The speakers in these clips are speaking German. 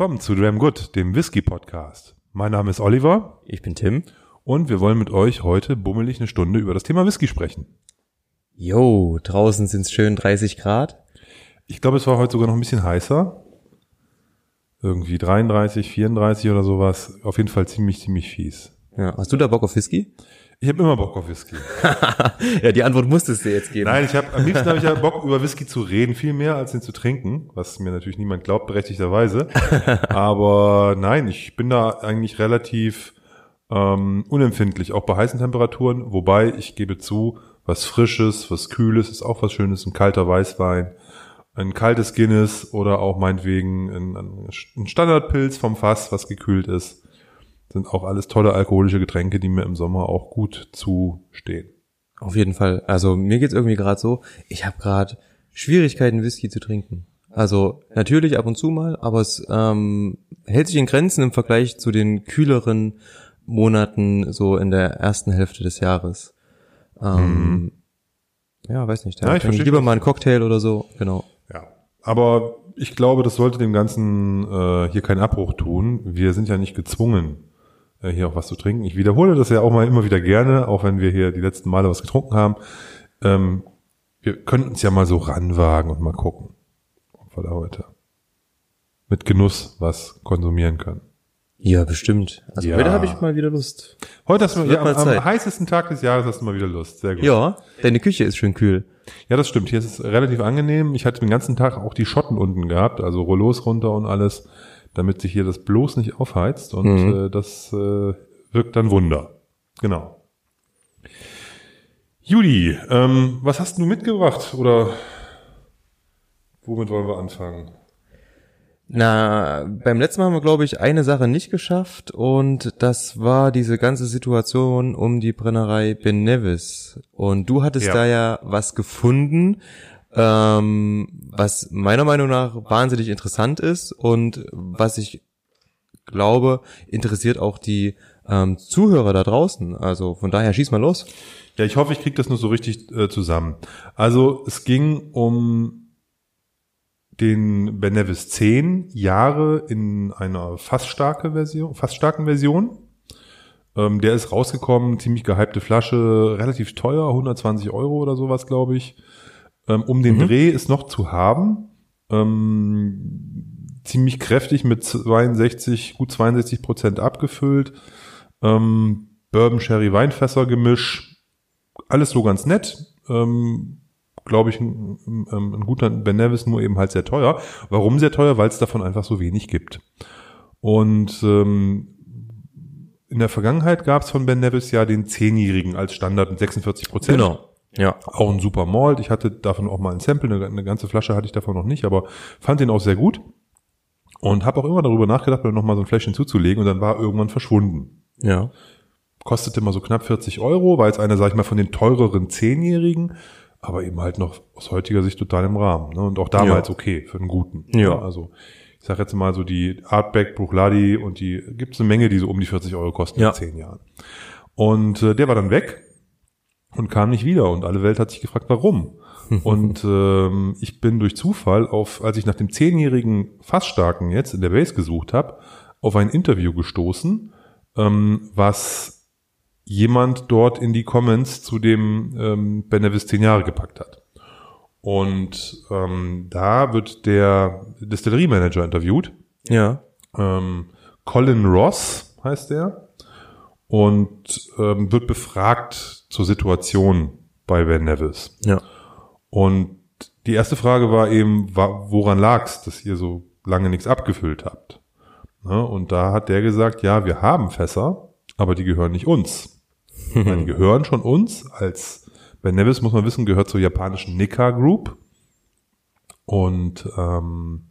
willkommen zu Dram Good, dem Whisky Podcast. Mein Name ist Oliver Ich bin Tim. und wir wollen mit euch heute bummelig eine Stunde über das Thema Whisky sprechen. Jo, draußen sind's schön 30 Grad. Ich glaube, es war heute sogar noch ein bisschen heißer. Irgendwie 33, 34 oder sowas. Auf jeden Fall ziemlich, ziemlich fies. Ja, hast du da Bock auf Whisky? Ich habe immer Bock auf Whisky. ja, die Antwort musstest du jetzt geben. Nein, ich habe am liebsten habe ich ja Bock über Whisky zu reden, viel mehr als ihn zu trinken, was mir natürlich niemand glaubt, berechtigterweise. Aber nein, ich bin da eigentlich relativ ähm, unempfindlich, auch bei heißen Temperaturen. Wobei ich gebe zu, was Frisches, was Kühles ist auch was Schönes, ein kalter Weißwein, ein kaltes Guinness oder auch meinetwegen ein, ein Standardpilz vom Fass, was gekühlt ist, sind auch alles tolle alkoholische Getränke, die mir im Sommer auch gut zustehen. Auf jeden Fall. Also mir geht's irgendwie gerade so, ich habe gerade Schwierigkeiten, Whisky zu trinken. Also natürlich ab und zu mal, aber es ähm, hält sich in Grenzen im Vergleich zu den kühleren Monaten so in der ersten Hälfte des Jahres. Ähm, Ja, weiß nicht. Mhm. Ja, ich verstehe lieber mal einen Cocktail oder so. Genau. Ja, aber ich glaube, das sollte dem Ganzen äh, hier keinen Abbruch tun. Wir sind ja nicht gezwungen, äh, hier auch was zu trinken. Ich wiederhole das ja auch mal immer wieder gerne, auch wenn wir hier die letzten Male was getrunken haben. Ähm, wir könnten uns ja mal so ranwagen und mal gucken, ob wir da heute mit Genuss was konsumieren können. Ja, bestimmt. Also Ja. heute habe ich mal wieder Lust. Heute hast du ja, am, mal am heißesten Tag des Jahres hast du mal wieder Lust. Sehr gut. Ja, deine Küche ist schön kühl. Ja, das stimmt. Hier ist es relativ angenehm. Ich hatte den ganzen Tag auch die Schotten unten gehabt, also Rollos runter und alles, damit sich hier das bloß nicht aufheizt und Mhm. äh, das äh, wirkt dann Wunder. Genau. Judy, ähm, was hast du mitgebracht oder womit wollen wir anfangen? Na, beim letzten Mal haben wir, glaube ich, eine Sache nicht geschafft und das war diese ganze Situation um die Brennerei Ben Nevis. Und du hattest Ja. da ja was gefunden, ähm, was meiner Meinung nach wahnsinnig interessant ist und was ich glaube, interessiert auch die ähm, Zuhörer da draußen. Also von daher schieß mal los. Ja, ich hoffe, ich kriege das nur so richtig äh, zusammen. Also es ging um den Ben Nevis 10 Jahre in einer fast starke Version, fast starken Version. Ähm, der ist rausgekommen, ziemlich gehypte Flasche, relativ teuer, 120 Euro oder sowas, glaube ich. Ähm, um den Dreh ist noch zu haben. Ähm, ziemlich kräftig mit 62, gut 62 Prozent abgefüllt. Ähm, Bourbon Sherry Weinfässer Gemisch. Alles so ganz nett. Ähm, glaube ich, ein, ein, ein guter Ben Nevis, nur eben halt sehr teuer. Warum sehr teuer? Weil es davon einfach so wenig gibt. Und ähm, in der Vergangenheit gab es von Ben Nevis ja den 10-Jährigen als Standard mit 46 Prozent. Genau. Ja. Auch ein super Malt. Ich hatte davon auch mal ein Sample, eine, eine ganze Flasche hatte ich davon noch nicht, aber fand den auch sehr gut. Und habe auch immer darüber nachgedacht, mir noch mal so ein Fläschchen zuzulegen und dann war irgendwann verschwunden. Ja. Kostete mal so knapp 40 Euro, war jetzt einer, sag ich mal, von den teureren 10-Jährigen, aber eben halt noch aus heutiger Sicht total im Rahmen. Ne? Und auch damals Ja. okay für einen guten. Ja. Also ich sag jetzt mal so die Artback, Bruchladi und die gibt's eine Menge, die so um die 40 Euro kosten Ja. in 10 Jahren. Und äh, der war dann weg und kam nicht wieder und alle Welt hat sich gefragt, warum. und ähm, ich bin durch Zufall auf, als ich nach dem zehnjährigen Fassstarken jetzt in der Base gesucht habe, auf ein Interview gestoßen, ähm, was jemand dort in die Comments zu dem ähm, Ben Nevis 10 Jahre gepackt hat. Und ähm, da wird der Distillerie-Manager interviewt, Ja. ähm, Colin Ross heißt der und ähm, wird befragt zur Situation bei Ben Nevis. Ja. Und die erste Frage war eben, woran lag's, dass ihr so lange nichts abgefüllt habt? Ne? Und da hat der gesagt, ja, wir haben Fässer, aber die gehören nicht uns. Die gehören schon uns. Als Ben Nevis, muss man wissen, gehört zur japanischen Nikka Group. Und ähm,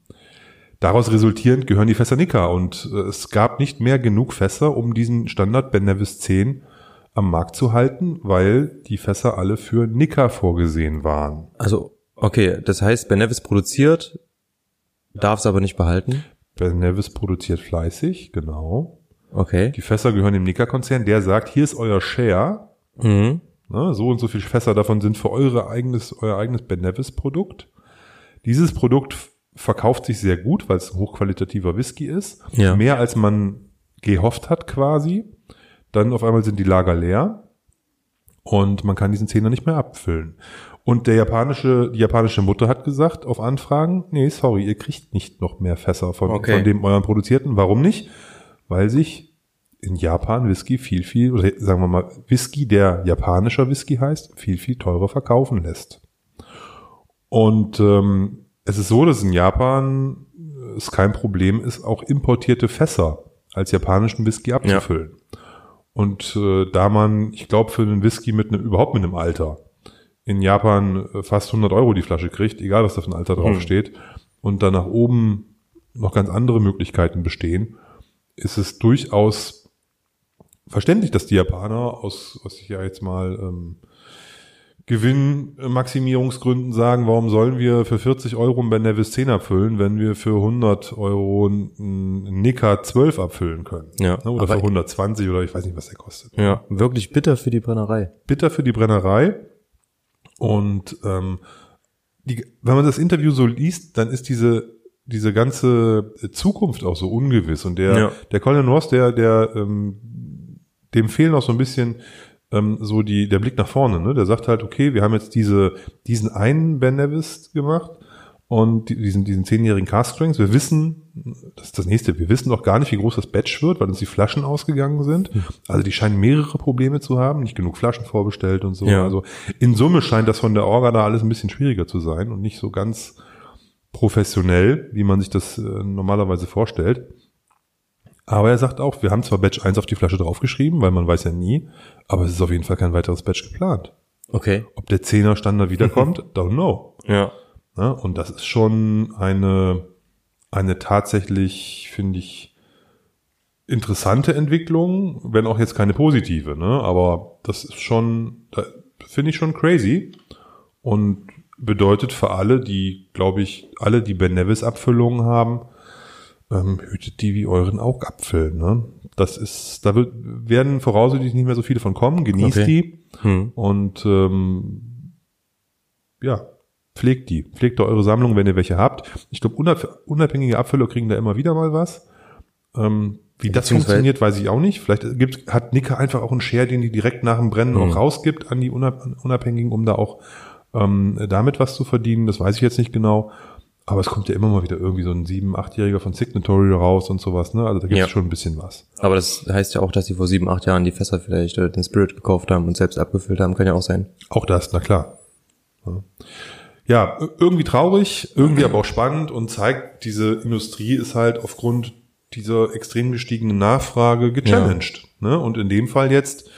daraus resultierend gehören die Fässer Nikka. Und äh, es gab nicht mehr genug Fässer, um diesen Standard Ben Nevis 10 am Markt zu halten, weil die Fässer alle für Nikka vorgesehen waren. Also, okay, das heißt, Ben Nevis produziert, darf es aber nicht behalten. Ben Nevis produziert fleißig, genau. Okay. Die Fässer gehören dem Nikka-Konzern, der sagt, hier ist euer Share. Mhm. Ne, so und so viele Fässer davon sind für eure eigenes, euer eigenes Ben Nevis Produkt. Dieses Produkt verkauft sich sehr gut, weil es ein hochqualitativer Whisky ist. Ja. Mehr als man gehofft hat quasi. Dann auf einmal sind die Lager leer und man kann diesen Zehner nicht mehr abfüllen. Und der japanische, die japanische Mutter hat gesagt auf Anfragen, nee, sorry, ihr kriegt nicht noch mehr Fässer von, Okay. von dem euren produzierten. Warum nicht? Weil sich in Japan Whisky viel, viel, oder sagen wir mal, Whisky, der japanischer Whisky heißt, viel, viel teurer verkaufen lässt. Und ähm, es ist so, dass in Japan es kein Problem ist, auch importierte Fässer als japanischen Whisky abzufüllen. Und äh, da man, ich glaube, für einen Whisky mit einem, überhaupt mit einem Alter in Japan äh, fast 100 Euro die Flasche kriegt, egal was da für ein Alter draufsteht, und dann nach oben noch ganz andere Möglichkeiten bestehen, ist es durchaus verständlich, dass die Japaner aus, was ich ja jetzt mal ähm, Gewinnmaximierungsgründen sagen, warum sollen wir für 40 Euro ein Ben Nevis 10 abfüllen, wenn wir für 100 Euro einen Nika 12 abfüllen können. Ja, Ne, Oder für 120 oder ich weiß nicht, was der kostet. Ja, wirklich bitter für die Brennerei. Bitter für die Brennerei. Und ähm, die, wenn man das Interview so liest, dann ist diese diese ganze Zukunft auch so ungewiss. Und der Ja. der Colin Ross, der der ähm, dem fehlen auch so ein bisschen ähm, so die der Blick nach vorne. Ne? Der sagt halt, okay, wir haben jetzt diese diesen einen Ben Nevis gemacht und die- diesen diesen zehnjährigen Cast Strings. Wir wissen, das ist das nächste. Wir wissen noch gar nicht, wie groß das Batch wird, weil uns die Flaschen ausgegangen sind. Also die scheinen mehrere Probleme zu haben, nicht genug Flaschen vorbestellt und so. Ja. Also in Summe scheint das von der Orga da alles ein bisschen schwieriger zu sein und nicht so ganz professionell, wie man sich das äh, normalerweise vorstellt. Aber er sagt auch, wir haben zwar Batch 1 auf die Flasche draufgeschrieben, weil man weiß ja nie, aber es ist auf jeden Fall kein weiteres Batch geplant. Okay. Ob der 10er Standard wiederkommt, don't know. Ja. Ne? Und das ist schon eine, eine tatsächlich, finde ich, interessante Entwicklung, wenn auch jetzt keine positive, ne? Aber das ist schon, da finde ich schon crazy und bedeutet für alle, die, glaube ich, alle, die Ben Nevis Abfüllungen haben, ähm, hütet die wie euren Augapfel, ne? Das ist, da wird, werden voraussichtlich nicht mehr so viele von kommen, genießt Okay. die Hm. und ähm, ja, pflegt die. Pflegt da eure Sammlung, wenn ihr welche habt. Ich glaube, unabhängige Abfüller kriegen da immer wieder mal was. Ähm, wie das funktioniert, weiß ich auch nicht. Vielleicht gibt, hat Nicke einfach auch einen Share, den die direkt nach dem Brennen Mhm. auch rausgibt an die Unab Unabhängigen, um da auch ähm, damit was zu verdienen. Das weiß ich jetzt nicht genau. Aber es kommt ja immer mal wieder irgendwie so ein sieben-, achtjähriger von Signatory raus und sowas. Ne? Also da gibt es Ja. schon ein bisschen was. Aber das heißt ja auch, dass sie vor sieben, acht Jahren die Fässer vielleicht oder den Spirit gekauft haben und selbst abgefüllt haben. Kann ja auch sein. Auch das, na klar. Ja. Ja, ir- irgendwie traurig, irgendwie aber auch spannend und zeigt, diese Industrie ist halt aufgrund dieser extrem gestiegenen Nachfrage gechallenged. Ne? Und in dem Fall jetzt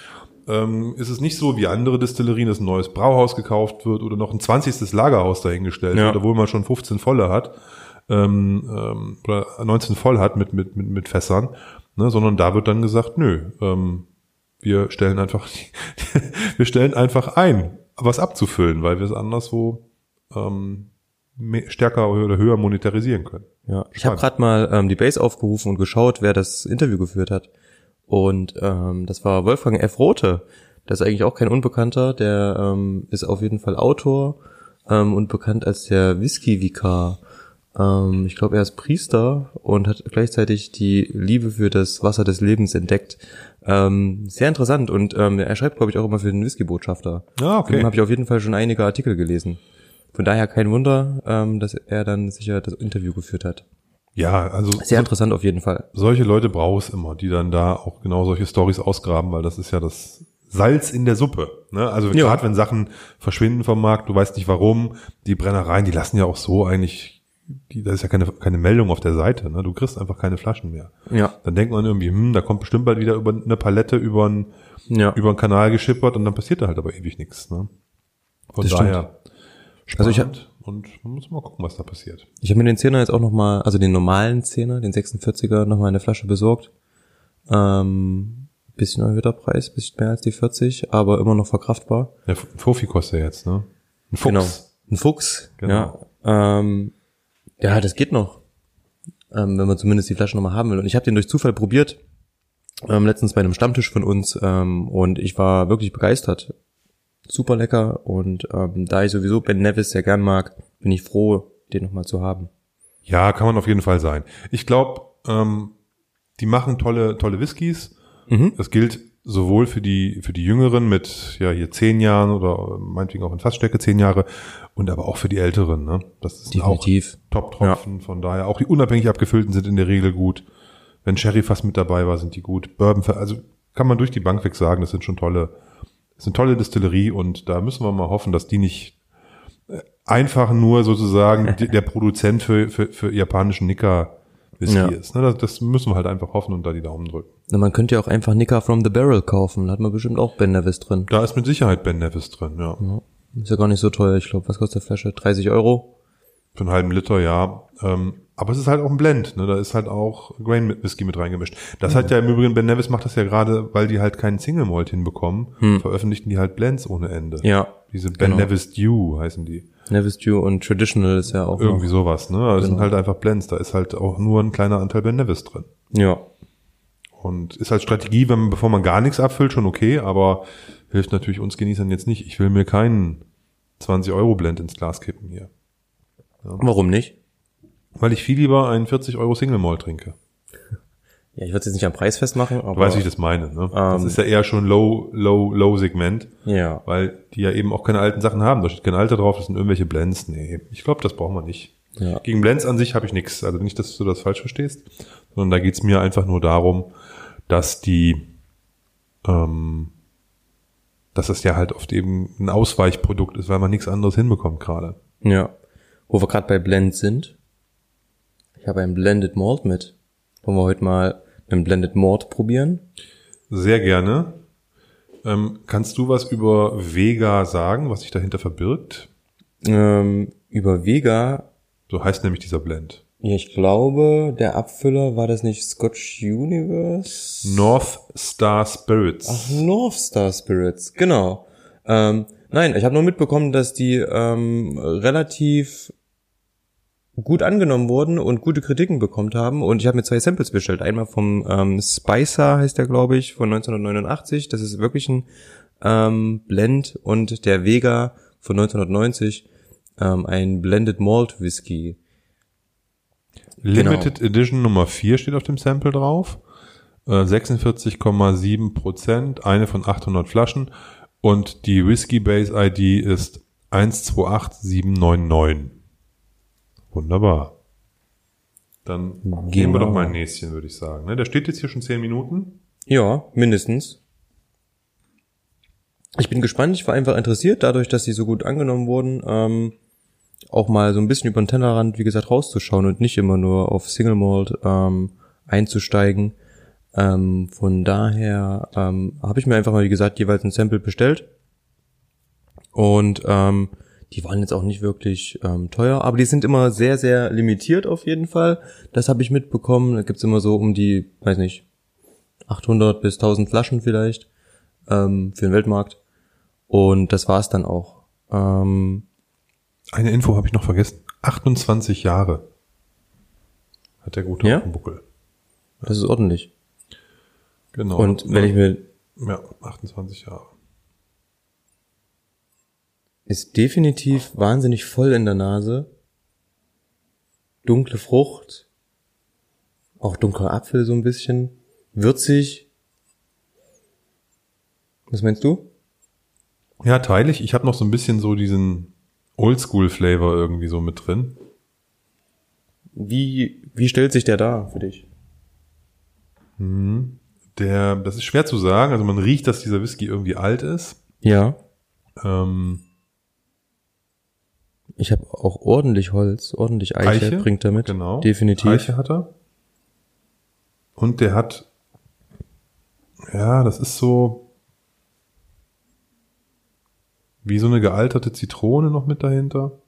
ähm, ist es nicht so wie andere Destillerien, dass ein neues Brauhaus gekauft wird oder noch ein 20. Lagerhaus dahingestellt Ja. wird, obwohl man schon 15 volle hat ähm, ähm, oder 19 voll hat mit, mit, mit, mit Fässern, ne? sondern da wird dann gesagt, nö, ähm, wir stellen einfach, wir stellen einfach ein, was abzufüllen, weil wir es anderswo ähm, mehr, stärker oder höher monetarisieren können. Ja, ich habe gerade mal ähm, die Base aufgerufen und geschaut, wer das Interview geführt hat. Und ähm, das war Wolfgang F. Rote. Das ist eigentlich auch kein Unbekannter. Der ähm, ist auf jeden Fall Autor ähm, und bekannt als der Whisky-Vikar. Ähm, ich glaube, er ist Priester und hat gleichzeitig die Liebe für das Wasser des Lebens entdeckt. Ähm, sehr interessant und ähm, er schreibt, glaube ich, auch immer für den Whisky-Botschafter. Ah, Von dem habe ich auf jeden Fall schon einige Artikel gelesen. Von daher kein Wunder, ähm, dass er dann sicher das Interview geführt hat. Ja, also Sehr interessant auf jeden Fall. solche Leute braucht es immer, die dann da auch genau solche Stories ausgraben, weil das ist ja das Salz in der Suppe. Ne? Also Ja. gerade wenn Sachen verschwinden vom Markt, du weißt nicht warum, die Brennereien, die lassen ja auch so eigentlich, die, da ist ja keine, keine Meldung auf der Seite, ne? du kriegst einfach keine Flaschen mehr. Ja. Dann denkt man irgendwie, hm, da kommt bestimmt bald wieder über eine Palette über einen Ja. über einen Kanal geschippert und dann passiert da halt aber ewig nichts. Ne? Von Das daher Also ich spannend und man muss mal gucken, was da passiert. Ich habe mir den Zehner jetzt auch nochmal, also den normalen Zehner, den 46er, nochmal eine Flasche besorgt. Ähm, bisschen erhöhter Preis, bisschen mehr als die 40, aber immer noch verkraftbar. Ja, ein Fofi kostet jetzt, ne? Ein Fuchs. Genau. Ein Fuchs. Genau. Ja, ähm, ja, das geht noch. Ähm, wenn man zumindest die Flasche nochmal haben will. Und ich habe den durch Zufall probiert. Ähm, letztens bei einem Stammtisch von uns. Ähm, und ich war wirklich begeistert. Super lecker. Und ähm, da ich sowieso Ben Nevis sehr gern mag, bin ich froh, den nochmal zu haben. Ja, kann man auf jeden Fall sein. Ich glaube, ähm, die machen tolle, tolle Whiskys. Mhm. Das gilt sowohl für die, für die Jüngeren mit, ja, hier zehn Jahren oder meinetwegen auch in Fassstärke zehn Jahre und aber auch für die Älteren, ne? Das ist Definitiv. auch Top-Tropfen. Von daher, auch die unabhängig abgefüllten sind in der Regel gut. Wenn Sherry fast mit dabei war, sind die gut. Bourbon, also kann man durch die Bank weg sagen, das sind schon tolle, ist eine tolle Distillerie und da müssen wir mal hoffen, dass die nicht äh, einfach nur sozusagen der Produzent für, für, für japanischen Nicker Whisky Ja. ist. Ne? Das, das müssen wir halt einfach hoffen und da die Daumen drücken. Na, man könnte ja auch einfach Nicker from the Barrel kaufen. Da hat man bestimmt auch Ben Nevis drin. Da ist mit Sicherheit Ben Nevis drin, ja. Ja. Ist ja gar nicht so teuer. Ich glaube, was kostet die Flasche? 30 Euro? Für einen halben Liter, ja. Ähm, aber es ist halt auch ein Blend, ne? Da ist halt auch Grain mit Whisky mit reingemischt. Das hat ja im Übrigen, Ben Nevis macht das ja gerade, weil die halt keinen Single Malt hinbekommen, veröffentlichen die halt Blends ohne Ende. Ja. Diese Ben genau. Nevis Dew heißen die. Nevis Dew und Traditional ist ja auch Irgendwie noch. sowas, ne? Also Das sind halt einfach Blends. Da ist halt auch nur ein kleiner Anteil Ben Nevis drin. Ja. Und ist halt Strategie, wenn man, bevor man gar nichts abfüllt, schon okay, aber hilft natürlich uns Genießern jetzt nicht. Ich will mir keinen 20 Euro Blend ins Glas kippen hier. Warum nicht? Weil ich viel lieber einen 40 Euro Single Malt trinke. Ja, ich würde es jetzt nicht am Preis festmachen, aber. Du weißt, wie ich das meine, ne? das Ähm. ist ja eher schon Low, Low, Low Segment, Ja. weil die ja eben auch keine alten Sachen haben. Da steht kein Alter drauf, das sind irgendwelche Blends. Nee, ich glaube, das brauchen wir nicht. Ja. Gegen Blends an sich habe ich nichts. Also nicht, dass du das falsch verstehst, sondern da geht's mir einfach nur darum, dass die, ähm, dass das ja halt oft eben ein Ausweichprodukt ist, weil man nichts anderes hinbekommt gerade. Ja. Wo wir gerade bei Blend sind. Ich habe ein Blended Malt mit. Wollen wir heute mal einen Blended Malt probieren? Sehr gerne. Ähm, kannst du was über Vega sagen, was sich dahinter verbirgt? Ähm, über Vega. So heißt nämlich dieser Blend. Ja, ich glaube, der Abfüller war das nicht Scotch Universe? North Star Spirits. Ach, North Star Spirits, genau. Ähm, nein, ich habe nur mitbekommen, dass die ähm, relativ gut angenommen wurden und gute Kritiken bekommen haben. Und ich habe mir zwei Samples bestellt. Einmal vom ähm, Spicer heißt der, glaube ich, von 1989. Das ist wirklich ein ähm, Blend. Und der Vega von 1990, ähm, ein Blended Malt Whisky. Limited Edition Nummer 4 steht auf dem Sample drauf. Äh, 46,7 Prozent, eine von 800 Flaschen. Und die Whiskey Base ID ist 128799. Wunderbar. Dann gehen wir Genau. doch mal ein Näschen, würde ich sagen. Ne, Der steht jetzt hier schon 10 Minuten. Ja, mindestens. Ich bin gespannt, ich war einfach interessiert, dadurch, dass sie so gut angenommen wurden, ähm, auch mal so ein bisschen über den Tellerrand, wie gesagt, rauszuschauen und nicht immer nur auf Single Malt ähm, einzusteigen. Ähm, von daher ähm, habe ich mir einfach mal, wie gesagt, jeweils ein Sample bestellt. Und ähm, die waren jetzt auch nicht wirklich ähm, teuer, aber die sind immer sehr, sehr limitiert auf jeden Fall. Das habe ich mitbekommen. Da gibt's immer so um die, weiß nicht, 800 bis 1000 Flaschen vielleicht ähm, für den Weltmarkt. Und das war's dann auch. Ähm, Eine Info habe ich noch vergessen. 28 Jahre hat der gute Ja? Buckel. das ist ordentlich. Genau. Und wenn ich mir Ja, 28 Jahre. Ist definitiv wahnsinnig voll in der Nase. Dunkle Frucht. Auch dunkler Apfel so ein bisschen. Würzig. Was meinst du? Ja, teile ich. Ich habe noch so ein bisschen so diesen Oldschool-Flavor irgendwie so mit drin. Wie, wie stellt sich der dar für dich? Der, das ist schwer zu sagen. Also man riecht, dass dieser Whisky irgendwie alt ist. Ja. Ähm, Ich habe auch ordentlich Holz, ordentlich Eiche, Eiche, bringt er mit. genau. Definitiv. Eiche hat er. Und der hat, ja, das ist so wie so eine gealterte Zitrone noch mit dahinter.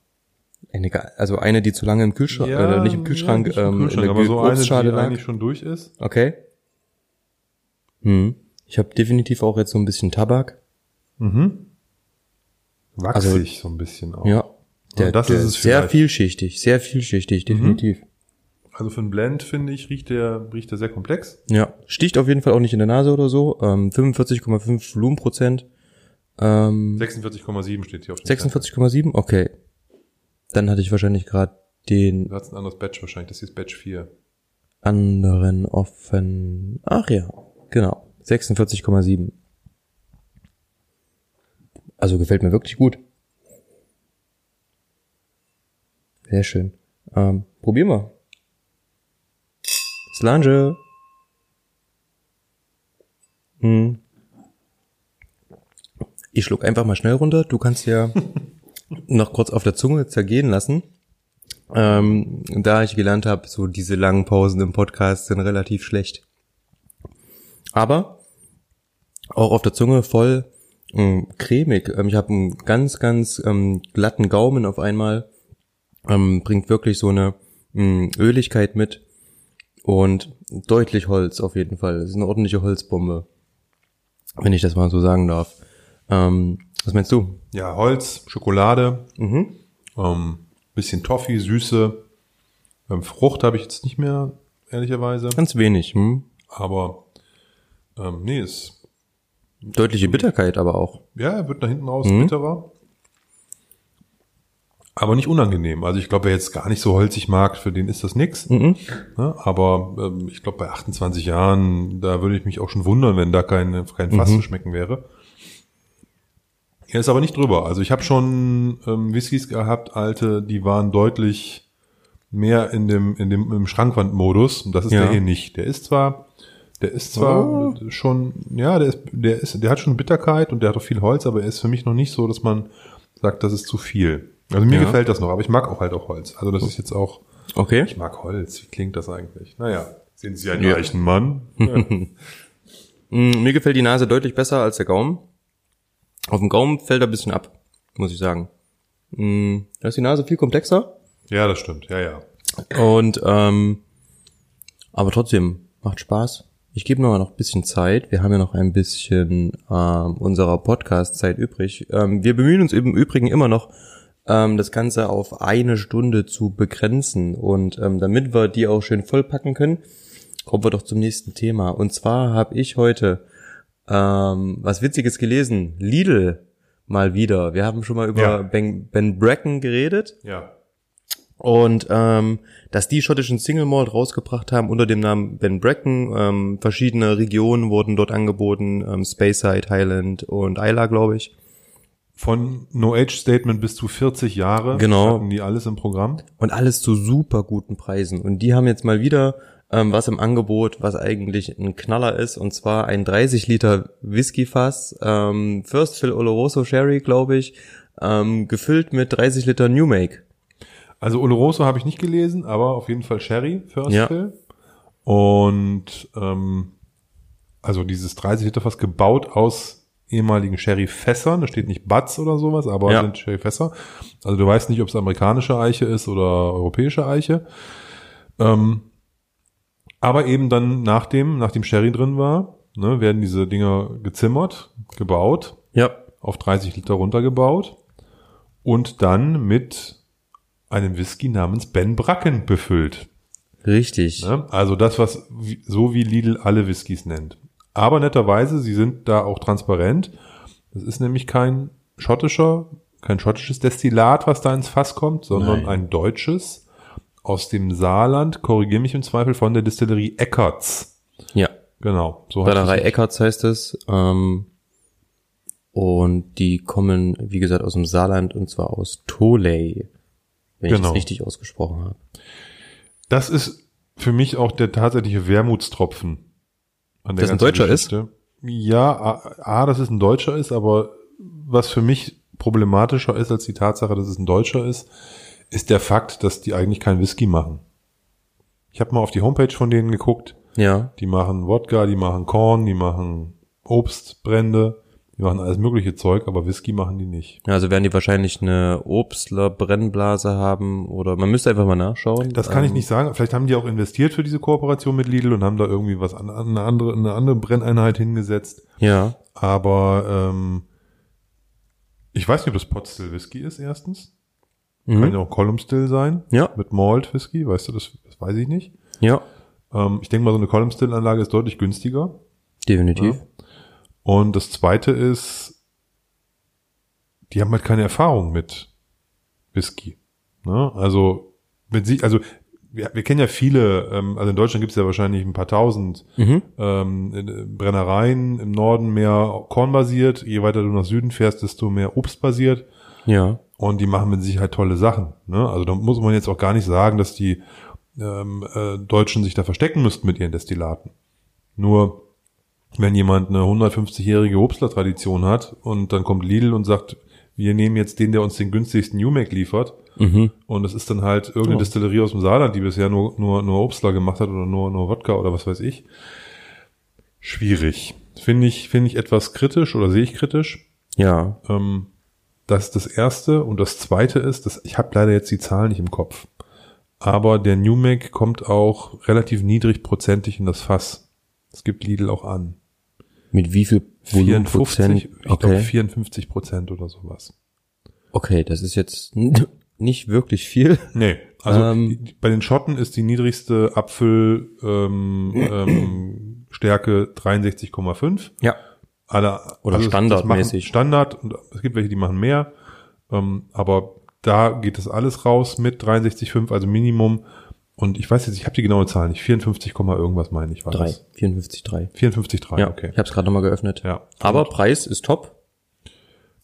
Eine, also eine, die zu lange im Kühlschrank, oder nicht im Kühlschrank, nicht im ähm, Kühlschrank, in aber der so eine, die lag. eigentlich schon durch ist. Okay. Hm. Ich habe definitiv auch jetzt so ein bisschen Tabak. Mhm. Wachsig Also- so ein bisschen auch. Ja. Der, das der ist es sehr vielleicht. vielschichtig, sehr vielschichtig, definitiv. Also für einen Blend, finde ich, riecht der, riecht der sehr komplex. Ja. Sticht auf jeden Fall auch nicht in der Nase oder so. Ähm, 45,5 Volumenprozent. Ähm, 46,7 steht hier auf dem 46,7? Okay. Dann hatte ich wahrscheinlich gerade den Du hast ein anderes Batch wahrscheinlich, das hier ist Batch 4. anderen offen. Ach ja, genau. 46,7. Also gefällt mir wirklich gut. Sehr schön. Ähm, probier mal. Slange. Hm. Ich schluck einfach mal schnell runter. Du kannst ja noch kurz auf der Zunge zergehen lassen. Ähm, da ich gelernt habe, so diese langen Pausen im Podcast sind relativ schlecht. Aber auch auf der Zunge voll ähm, cremig. Ähm, ich habe einen ganz, ganz ähm, glatten Gaumen auf einmal. Ähm, bringt wirklich so eine ähm, Öligkeit mit und deutlich Holz auf jeden Fall. Es ist eine ordentliche Holzbombe, wenn ich das mal so sagen darf. Ähm, was meinst du? Ja, Holz, Schokolade, Mhm. ähm, bisschen Toffee, Süße. Ähm, Frucht habe ich jetzt nicht mehr, ehrlicherweise. Ganz wenig. Hm? Aber ähm, nee, ist Deutliche Bitterkeit aber auch. ja, er wird nach hinten raus Mhm. bitterer. Aber nicht unangenehm. Also ich glaube, wer jetzt gar nicht so holzig mag, für den ist das nix. Mhm. Ne? Aber ähm, ich glaube, bei 28 Jahren, da würde ich mich auch schon wundern, wenn da kein, kein Fass Mhm. zu schmecken wäre. Er ist aber nicht drüber. Also ich habe schon ähm, Whiskys gehabt, alte, die waren deutlich mehr in dem, in dem im Schrankwandmodus. Und das ist Ja. der hier nicht. Der ist zwar, der ist zwar Oh. schon, ja, der ist, der ist, der hat schon Bitterkeit und der hat auch viel Holz, aber er ist für mich noch nicht so, dass man sagt, das ist zu viel. Also mir Ja. gefällt das noch, aber ich mag auch halt auch Holz. Also das ist jetzt auch, Okay. ich mag Holz. Wie klingt das eigentlich? Naja, sind Sie ein Ja. reichen Mann? Ja. Mm, Mir gefällt die Nase deutlich besser als der Gaumen. Auf dem Gaumen fällt er ein bisschen ab, muss ich sagen. Mm, Da ist die Nase viel komplexer. ja, das stimmt. Ja, ja. Und ähm, aber trotzdem macht Spaß. Ich gebe noch noch ein bisschen Zeit. Wir haben ja noch ein bisschen ähm, unserer Podcast-Zeit übrig. Ähm, wir bemühen uns im Übrigen immer noch, ähm, das Ganze auf eine Stunde zu begrenzen. Und ähm, damit wir die auch schön vollpacken können, kommen wir doch zum nächsten Thema. Und zwar habe ich heute ähm, was Witziges gelesen. Lidl mal wieder. Wir haben schon mal über Ja. ben, ben Bracken geredet. Ja. Und ähm, dass die schottischen Single Malt rausgebracht haben unter dem Namen Ben Bracken. Ähm, verschiedene Regionen wurden dort angeboten. Ähm, Speyside, Highland und Isla, glaube ich. Von No Age Statement bis zu 40 Jahre Genau. hatten die alles im Programm. Und alles zu super guten Preisen. Und die haben jetzt mal wieder ähm, was im Angebot, was eigentlich ein Knaller ist. Und zwar ein 30 Liter Whiskyfass. Ähm, First Fill Oloroso Sherry, glaube ich. Ähm, gefüllt mit 30 Liter New Make. Also Oloroso habe ich nicht gelesen, aber auf jeden Fall Sherry First Ja. Fill. Und ähm, also dieses 30 Liter Fass gebaut aus ehemaligen Sherry-Fässern. Da steht nicht Butts oder sowas, aber Ja. sind Sherry-Fässer. Also du weißt nicht, ob es amerikanische Eiche ist oder europäische Eiche. Ähm, aber eben dann nach dem, nachdem Sherry drin war, ne, werden diese Dinger gezimmert, gebaut, Ja. auf 30 Liter runtergebaut und dann mit einem Whisky namens Ben Bracken befüllt. Richtig. Ne? Also das, was so wie Lidl alle Whiskys nennt. Aber netterweise, sie sind da auch transparent. Das ist nämlich kein schottischer, kein schottisches Destillat, was da ins Fass kommt, sondern Nein. ein deutsches aus dem Saarland, korrigiere mich im Zweifel, von der Distillerie Eckerts. Ja. Genau. So heißt Brennerei es. Eckarts heißt es. Ähm, und die kommen, wie gesagt, aus dem Saarland und zwar aus Toley. Wenn ich Genau. das richtig ausgesprochen habe. Das ist für mich auch der tatsächliche Wermutstropfen. An der Dass ein Deutscher ist? Geschichte. Ja, A, A, dass es ein Deutscher ist, aber was für mich problematischer ist als die Tatsache, dass es ein Deutscher ist, ist der Fakt, dass die eigentlich kein Whisky machen. Ich habe mal auf die Homepage von denen geguckt. Ja. Die machen Wodka, die machen Korn, die machen Obstbrände, die machen alles mögliche Zeug, aber Whisky machen die nicht. Also werden die wahrscheinlich eine Obstler Brennblase haben oder man müsste einfach mal nachschauen. Das kann ich Ähm, nicht sagen. Vielleicht haben die auch investiert für diese Kooperation mit Lidl und haben da irgendwie was an, an eine andere, eine andere Brenneinheit hingesetzt. Ja. Aber ähm, ich weiß nicht, ob das Pot Still Whisky ist, erstens. Kann Mhm. ja auch Column Still sein. Ja. Mit Malt Whisky, weißt du, das, das weiß ich nicht. Ja. Ähm, ich denke mal, so eine Column Still Anlage ist deutlich günstiger. Definitiv. Und das zweite ist, die haben halt keine Erfahrung mit Whisky. Ne? Also mit sich, also wir, wir kennen ja viele, ähm, also in Deutschland gibt es ja wahrscheinlich ein paar tausend Mhm. ähm, in- Brennereien, im Norden mehr kornbasiert, je weiter du nach Süden fährst, desto mehr obstbasiert. Ja. Und die machen mit Sicherheit tolle Sachen. Ne? Also da muss man jetzt auch gar nicht sagen, dass die ähm, äh, Deutschen sich da verstecken müssten mit ihren Destillaten. Nur wenn jemand eine 150-jährige Obstler-Tradition hat und dann kommt Lidl und sagt, wir nehmen jetzt den, der uns den günstigsten New-Mac liefert, Mhm. und es ist dann halt irgendeine Oh. Destillerie aus dem Saarland, die bisher nur, nur, nur Obstler gemacht hat oder nur, nur Wodka oder was weiß ich. Schwierig. Finde ich, finde ich etwas kritisch oder sehe ich kritisch. Ja. Ähm, das ist das erste. Und das zweite ist, dass ich habe leider jetzt die Zahlen nicht im Kopf. Aber der New Mac kommt auch relativ niedrigprozentig in das Fass. Das gibt Lidl auch an. Mit wie viel 54, ich glaube Okay. 54 Prozent oder sowas. Okay, das ist jetzt nicht wirklich viel. Nee, also Ähm. bei den Schotten ist die niedrigste Apfel ähm, ähm, Stärke 63,5. Ja. Alle, Oder das standardmäßig. Standard und es gibt welche, die machen mehr. Ähm, aber da geht das alles raus mit 63,5, also Minimum. Und ich weiß jetzt, ich habe die genaue Zahl nicht. 54, Komma irgendwas meine ich war Drei. das. 54,3. 54,3, Ja, okay. ich habe es gerade nochmal geöffnet. Ja. Aber Preis ist top.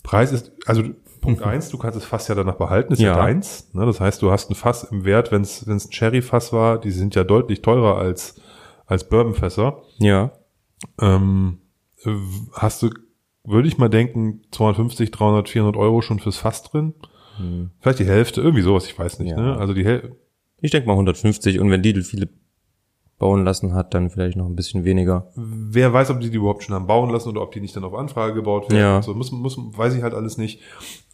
Preis ist, also Punkt eins, du kannst das Fass ja danach behalten, ist ja, Ja. deins. Ne? Das heißt, du hast ein Fass im Wert, wenn es ein Cherry-Fass war, die sind ja deutlich teurer als, als Bourbon-Fässer. Ja. Ähm, äh, hast du, würde ich mal denken, 250, 300, 400 Euro schon fürs Fass drin? Vielleicht die Hälfte, irgendwie sowas, ich weiß nicht. Hm. Ja. Ne? Also die Häl Ich denke mal 150 und wenn Lidl viele bauen lassen hat, dann vielleicht noch ein bisschen weniger. wer weiß, ob die die überhaupt schon haben bauen lassen oder ob die nicht dann auf Anfrage gebaut werden. Ja. So muss, muss, weiß ich halt alles nicht.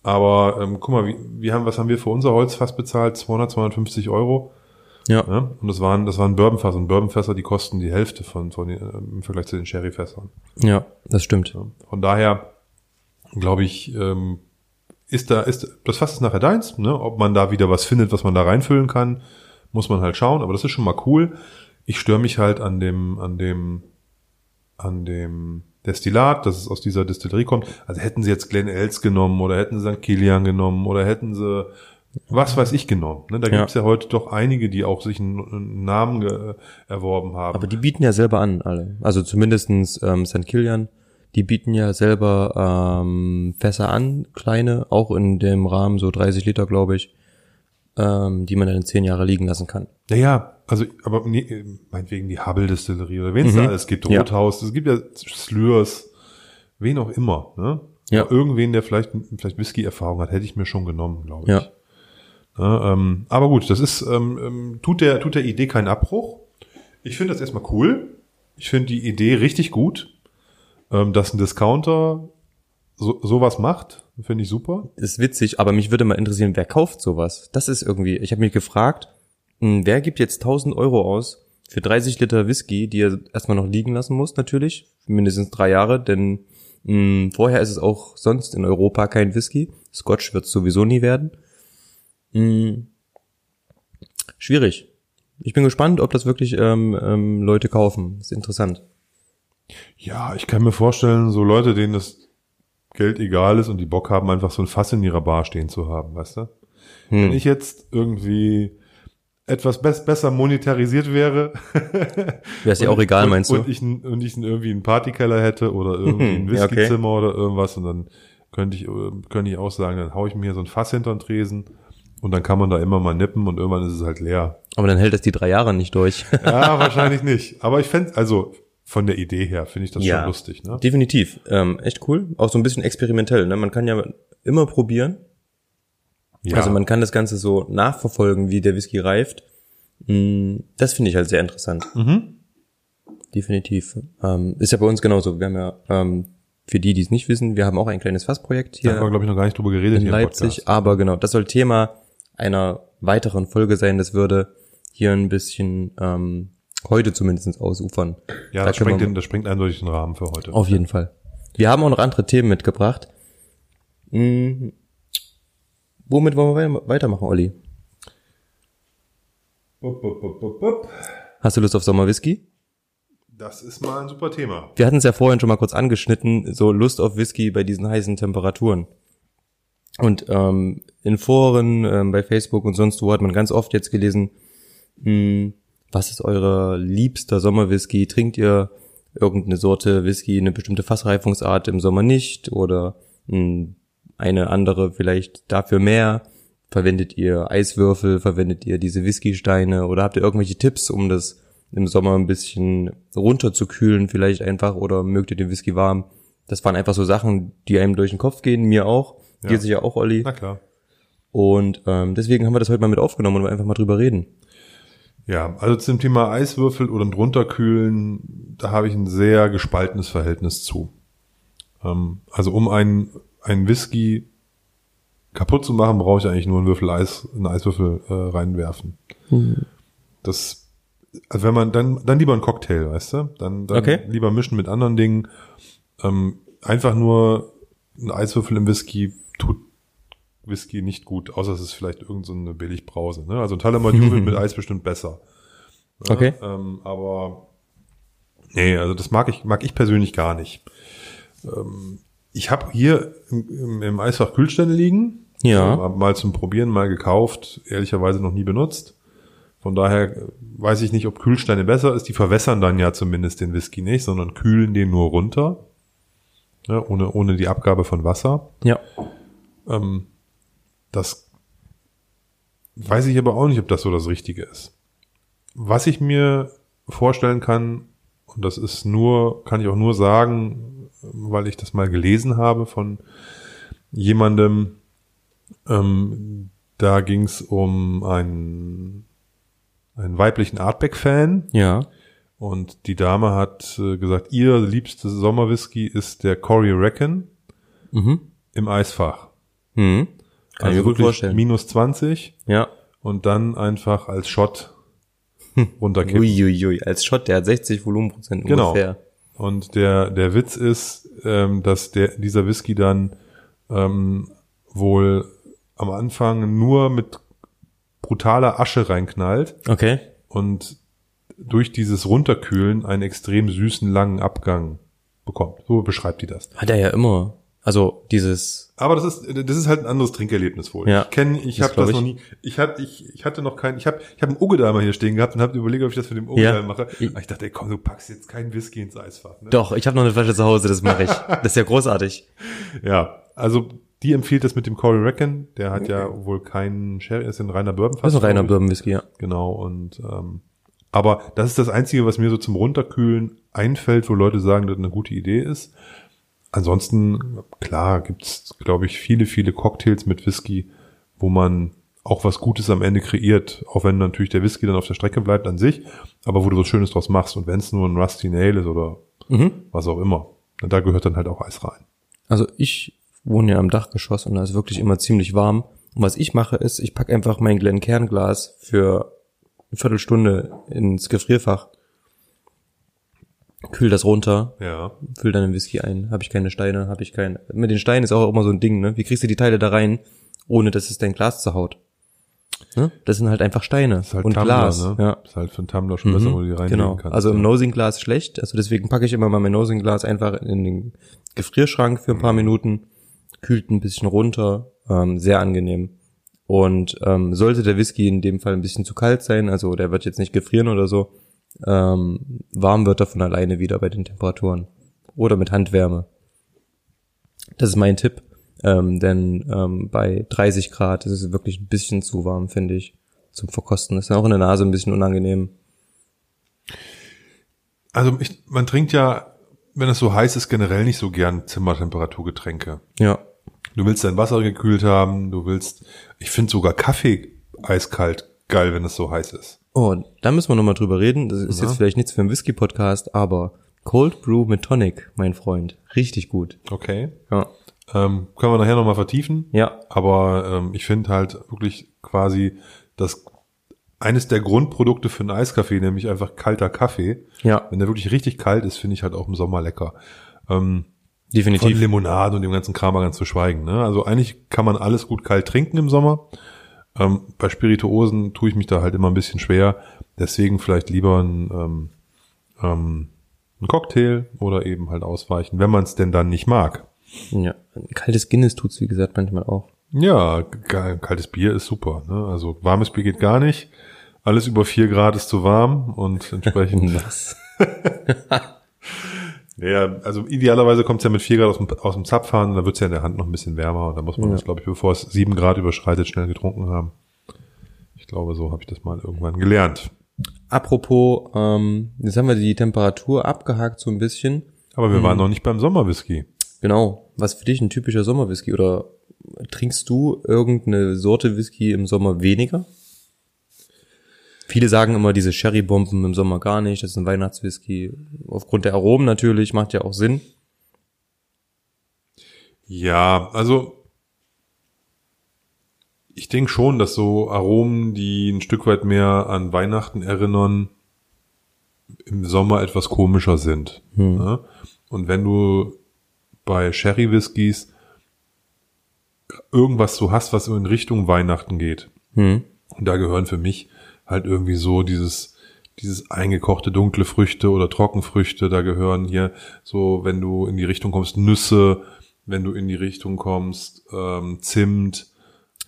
Aber ähm, guck mal, wie, wir haben, was haben wir für unser Holzfass bezahlt? 200, 250 Euro. Ja. Ja? Und das waren, das waren Bourbonfass und Bourbonfässer, die kosten die Hälfte von, von den, äh, im Vergleich zu den Sherryfässern. Ja, das stimmt. Ja. Von daher glaube ich, ähm, ist da, ist, das Fass ist nachher deins, ne? Ob man da wieder was findet, was man da reinfüllen kann, muss man halt schauen, aber das ist schon mal cool. Ich störe mich halt an dem, an dem, an dem Destillat, dass es aus dieser Destillerie kommt. Also hätten sie jetzt Glen Els genommen oder hätten sie St. Kilian genommen oder hätten sie was weiß ich genommen. Ne? Da Ja. gibt's ja heute doch einige, die auch sich einen, Namen ge, erworben haben. Aber die bieten ja selber an, alle. Also zumindestens ähm, St. Kilian, die bieten ja selber ähm, Fässer an, kleine, auch in dem Rahmen so 30 Liter, glaube ich, ähm, die man dann in 10 Jahre liegen lassen kann. Ja, ja, also, aber nee, meinetwegen die Hubble-Distillerie oder wen es Mhm. da alles gibt, Ja. Rothaus, es gibt ja Slurs, wen auch immer, ne? Ja. Aber Irgendwen, der vielleicht, vielleicht Whisky-Erfahrung hat, hätte ich mir schon genommen, glaube ich. Ja. Ja, ähm, aber gut, das ist, ähm, ähm, tut der, tut der Idee keinen Abbruch. Ich finde das erstmal cool. Ich finde die Idee richtig gut, ähm, dass ein Discounter so, sowas macht, finde ich super. ist witzig, aber mich würde mal interessieren, wer kauft sowas? Das ist irgendwie, ich habe mich gefragt, mh, wer gibt jetzt 1000 Euro aus für 30 Liter Whisky, die er erstmal noch liegen lassen muss, natürlich, mindestens drei Jahre, denn mh, vorher ist es auch sonst in Europa kein Whisky. Scotch wird sowieso nie werden. Mh, schwierig. Ich bin gespannt, ob das wirklich ähm, ähm, Leute kaufen. Ist interessant. Ja, ich kann mir vorstellen, so Leute, denen das Geld egal ist und die Bock haben, einfach so ein Fass in ihrer Bar stehen zu haben, weißt du? Wenn Hm. ich jetzt irgendwie etwas bess besser monetarisiert wäre. Wäre es ja auch egal, und, meinst du? Und ich, und ich irgendwie einen Partykeller hätte oder irgendwie ein Ja, okay. Whiskyzimmer oder irgendwas und dann könnte ich, äh, könnte ich auch sagen, dann hau ich mir hier so ein Fass hinter den Tresen und dann kann man da immer mal nippen und irgendwann ist es halt leer. Aber dann hält das die drei Jahre nicht durch. Ja, wahrscheinlich nicht. Aber ich fände, also von der Idee her finde ich das Ja. schon lustig, ne? Definitiv. Ähm, echt cool. Auch so ein bisschen experimentell. Ne? Man kann ja immer probieren. Ja. Also man kann das Ganze so nachverfolgen, wie der Whisky reift. Mm, Das finde ich halt sehr interessant. Mhm. Definitiv. Ähm, ist ja bei uns genauso. Wir haben ja, ähm, für die, die es nicht wissen, wir haben auch ein kleines Fassprojekt Da hier haben wir, glaube ich, noch gar nicht drüber geredet in Leipzig. Aber genau, das soll Thema einer weiteren Folge sein. Das würde hier ein bisschen ähm, heute zumindest ausufern. Ja, Da das wir- den, das springt eindeutig den Rahmen für heute. Auf jeden Fall. Wir haben auch noch andere Themen mitgebracht. Hm, womit wollen wir wei- weitermachen, Olli? Bup, bup, bup, bup, bup. Hast du Lust auf Sommerwhisky? Das ist mal ein super Thema. Wir hatten es ja vorhin schon mal kurz angeschnitten, so Lust auf Whisky bei diesen heißen Temperaturen. Und ähm, in Foren, ähm, bei Facebook und sonst wo hat man ganz oft jetzt gelesen, mh, was ist eure liebster Sommerwhisky? Trinkt ihr irgendeine Sorte Whisky, eine bestimmte Fassreifungsart im Sommer nicht oder mh, eine andere vielleicht dafür mehr? Verwendet ihr Eiswürfel? Verwendet ihr diese Whiskysteine? Oder habt ihr irgendwelche Tipps, um das im Sommer ein bisschen runterzukühlen vielleicht einfach? Oder mögt ihr den Whisky warm? Das waren einfach so Sachen, die einem durch den Kopf gehen, mir auch. Ja. Dir sicher auch, Olli. Na klar. Und ähm, deswegen haben wir das heute mal mit aufgenommen und einfach mal drüber reden. Ja, also zum Thema Eiswürfel oder drunterkühlen, da habe ich ein sehr gespaltenes Verhältnis zu. Ähm, also um einen, einen Whisky kaputt zu machen, brauche ich eigentlich nur einen Würfel Eis, einen Eiswürfel äh, reinwerfen. Das, also wenn man dann, dann lieber einen Cocktail, weißt du? Dann, dann Okay. lieber mischen mit anderen Dingen. Ähm, einfach nur ein Eiswürfel im Whisky tut Whisky nicht gut, außer es ist vielleicht irgend so eine Billigbrause. Ne? Also ein Talamadieu wird mit Eis bestimmt besser. Ja, Okay. Ähm, aber nee, also das mag ich, mag ich persönlich gar nicht. Ähm, ich habe hier im, im, im Eisfach Kühlstände liegen. Ja. Ähm, mal zum Probieren mal gekauft, ehrlicherweise noch nie benutzt. Von daher weiß ich nicht, ob Kühlsteine besser ist. Die verwässern dann ja zumindest den Whisky nicht, sondern kühlen den nur runter. Ja, ohne, ohne die Abgabe von Wasser. Ja. Ähm, das weiß ich aber auch nicht, ob das so das Richtige ist. Was ich mir vorstellen kann, und das ist nur, kann ich auch nur sagen, weil ich das mal gelesen habe von jemandem, ähm, da ging es um einen, einen weiblichen Artback-Fan Ja. und die Dame hat äh, gesagt, ihr liebste Sommerwhisky ist der Cory Reckon Mhm. im Eisfach. Mhm. Kann ich mir gut wirklich vorstellen. minus 20 Ja. und dann einfach als Shot runterkippen. Uiuiui, als Shot, der hat 60 Volumenprozent Genau. ungefähr. Und der, der Witz ist, ähm, dass der, dieser Whisky dann ähm, wohl am Anfang nur mit brutaler Asche reinknallt Okay. und durch dieses Runterkühlen einen extrem süßen langen Abgang bekommt. So beschreibt die das. Hat er ja immer. Also dieses, Aber das ist das ist halt ein anderes Trinkerlebnis wohl. Ja. Ich kenne, ich Das habe das glaub noch nie. Ich hatte ich, ich hatte noch keinen. Ich habe ich habe einen Uggedeimer hier stehen gehabt und habe überlegt, ob ich das für den Uggedeimer Ja. mache. Ich- Aber ich dachte, ey, komm, du packst jetzt keinen Whisky ins Eisfach. Ne? doch, ich habe noch eine Flasche zu Hause, das mache ich. Das ist ja großartig. Ja, also die empfiehlt das mit dem Corey Reckon. Der hat ja wohl keinen Sherry, ist ein reiner Bourbon. Das ist ein reiner. Bourbon Whisky, ja. Genau und ähm, aber das ist das Einzige, was mir so zum Runterkühlen einfällt, wo Leute sagen, dass eine gute Idee ist. Ansonsten, klar, gibt's, glaube ich, viele, viele Cocktails mit Whisky, wo man auch was Gutes am Ende kreiert, auch wenn natürlich der Whisky dann auf der Strecke bleibt an sich, aber wo du was Schönes draus machst. Und wenn es nur ein Rusty Nail ist oder Mhm. was auch immer, da gehört dann halt auch Eis rein. Also ich wohne ja am Dachgeschoss und da ist wirklich immer ziemlich warm. Und was ich mache ist, ich pack einfach mein Glencairn-Glas für eine Viertelstunde ins Gefrierfach, kühl das runter, Ja. füll dann den Whisky ein. Habe ich keine Steine, habe ich kein. Mit den Steinen ist auch immer so ein Ding, ne? Wie kriegst du die Teile da rein, ohne dass es dein Glas zerhaut? Ne? Das sind halt einfach Steine Ist halt und Tumbler, Glas. ne? Ja. Ist halt für einen Tumbler schon besser, wo du die reinlegen Genau. kannst. Also im. Nosing-Glas schlecht. Also deswegen packe ich immer mal mein Nosing-Glas einfach in den Gefrierschrank für ein Mhm. paar Minuten, kühlt ein bisschen runter, ähm, sehr angenehm. Und ähm, sollte der Whisky in dem Fall ein bisschen zu kalt sein, also der wird jetzt nicht gefrieren oder so, ähm, warm wird er von alleine wieder bei den Temperaturen. Oder mit Handwärme. Das ist mein Tipp. Ähm, denn ähm, bei 30 Grad ist es wirklich ein bisschen zu warm, finde ich, zum Verkosten. ist ja auch in der Nase ein bisschen unangenehm. Also ich, man trinkt ja, wenn es so heiß ist, generell nicht so gern Zimmertemperaturgetränke. Ja, Du willst dein Wasser gekühlt haben, du willst, ich finde sogar Kaffee eiskalt geil, wenn es so heiß ist. Oh, da müssen wir nochmal drüber reden. Das ist Ja. jetzt vielleicht nichts für einen Whisky-Podcast, aber Cold Brew mit Tonic, mein Freund. Richtig gut. Okay. Ja. Ähm, können wir nachher nochmal vertiefen. Ja. Aber ähm, ich finde halt wirklich quasi das eines der Grundprodukte für einen Eiskaffee, nämlich einfach kalter Kaffee. Ja, Wenn der wirklich richtig kalt ist, finde ich halt auch im Sommer lecker. Ähm, von definitiv. Limonaden und dem ganzen Kram mal ganz zu schweigen. Ne? Also eigentlich kann man alles gut kalt trinken im Sommer. Ähm, bei Spirituosen tue ich mich da halt immer ein bisschen schwer. Deswegen vielleicht lieber ein, ähm, ähm, ein Cocktail oder eben halt ausweichen, wenn man es denn dann nicht mag. Ja. Ein kaltes Guinness tut's, wie gesagt, manchmal auch. Ja, kaltes Bier ist super. Ne? Also warmes Bier geht gar nicht. Alles über vier Grad ist zu warm und entsprechend. Was? ja, also idealerweise kommt es ja mit vier Grad aus dem, aus dem Zapfhahn, da wird es ja in der Hand noch ein bisschen wärmer und da muss man Ja. das, glaube ich, bevor es sieben Grad überschreitet, schnell getrunken haben. Ich glaube, so habe ich das mal irgendwann gelernt. Apropos, ähm, jetzt haben wir die Temperatur abgehakt so ein bisschen. Aber wir waren noch nicht beim Sommerwhisky. Genau. Was für dich ein typischer Sommerwhisky? Oder trinkst du irgendeine Sorte Whisky im Sommer weniger? Viele sagen immer, diese Sherry-Bomben im Sommer gar nicht, das ist ein Weihnachtswhisky. Aufgrund der Aromen natürlich, macht ja auch Sinn. Ja, also ich denke schon, dass so Aromen, die ein Stück weit mehr an Weihnachten erinnern, im Sommer etwas komischer sind. Ne? Und wenn du bei Sherry Whiskys irgendwas so hast, was in Richtung Weihnachten geht, Hm. und da gehören für mich halt irgendwie so dieses, dieses eingekochte dunkle Früchte oder Trockenfrüchte, da gehören hier so, wenn du in die Richtung kommst, Nüsse, wenn du in die Richtung kommst, ähm, Zimt,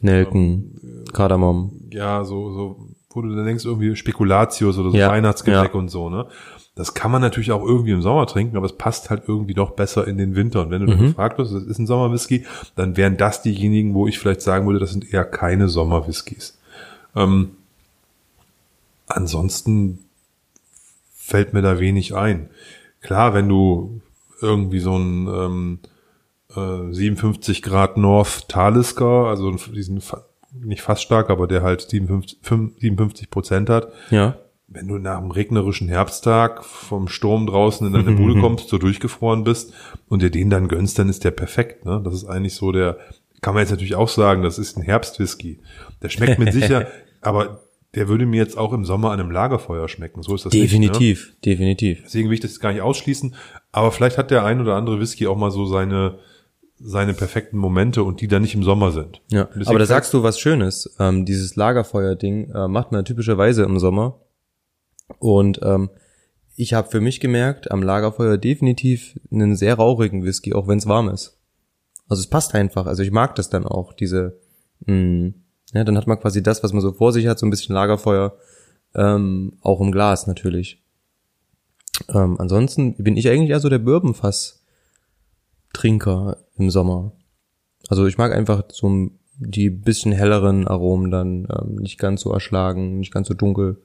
Nelken, Kardamom. ja, so, so, wo du dann denkst, irgendwie Spekulatius oder so Ja, Weihnachtsgebäck ja. und so, ne? Das kann man natürlich auch irgendwie im Sommer trinken, aber es passt halt irgendwie doch besser in den Winter. Und wenn du dann Mhm. gefragt wirst, das ist ein Sommerwhisky, dann wären das diejenigen, wo ich vielleicht sagen würde, das sind eher keine Sommerwhiskys. Ähm, ansonsten fällt mir da wenig ein. Klar, wenn du irgendwie so ein ähm, äh, 57 Grad North Talisker, also diesen nicht fast stark, aber der halt 57, 57 Prozent hat, Ja. wenn du nach einem regnerischen Herbsttag vom Sturm draußen in deine Bude kommst, so durchgefroren bist und dir den dann gönnst, dann ist der perfekt. Ne? Das ist eigentlich so der, kann man jetzt natürlich auch sagen, das ist ein Herbstwhisky. Der schmeckt mit sicher, aber der würde mir jetzt auch im Sommer an einem Lagerfeuer schmecken. So ist das Nicht, ne? Definitiv, definitiv. Deswegen will ich das gar nicht ausschließen. Aber vielleicht hat der ein oder andere Whisky auch mal so seine, seine perfekten Momente und die dann nicht im Sommer sind. Ja, aber da sagst du was Schönes. Ähm, dieses Lagerfeuer-Ding äh, macht man typischerweise im Sommer. Und ähm, ich habe für mich gemerkt, am Lagerfeuer definitiv einen sehr rauchigen Whisky, auch wenn es warm ist. Also es passt einfach. Also ich mag das dann auch, diese, mh, ja, dann hat man quasi das, was man so vor sich hat, so ein bisschen Lagerfeuer, ähm, auch im Glas natürlich. Ähm, ansonsten bin ich eigentlich eher so der Bourbonfass-Trinker im Sommer. Also ich mag einfach so die bisschen helleren Aromen dann ähm, nicht ganz so erschlagen, nicht ganz so dunkel.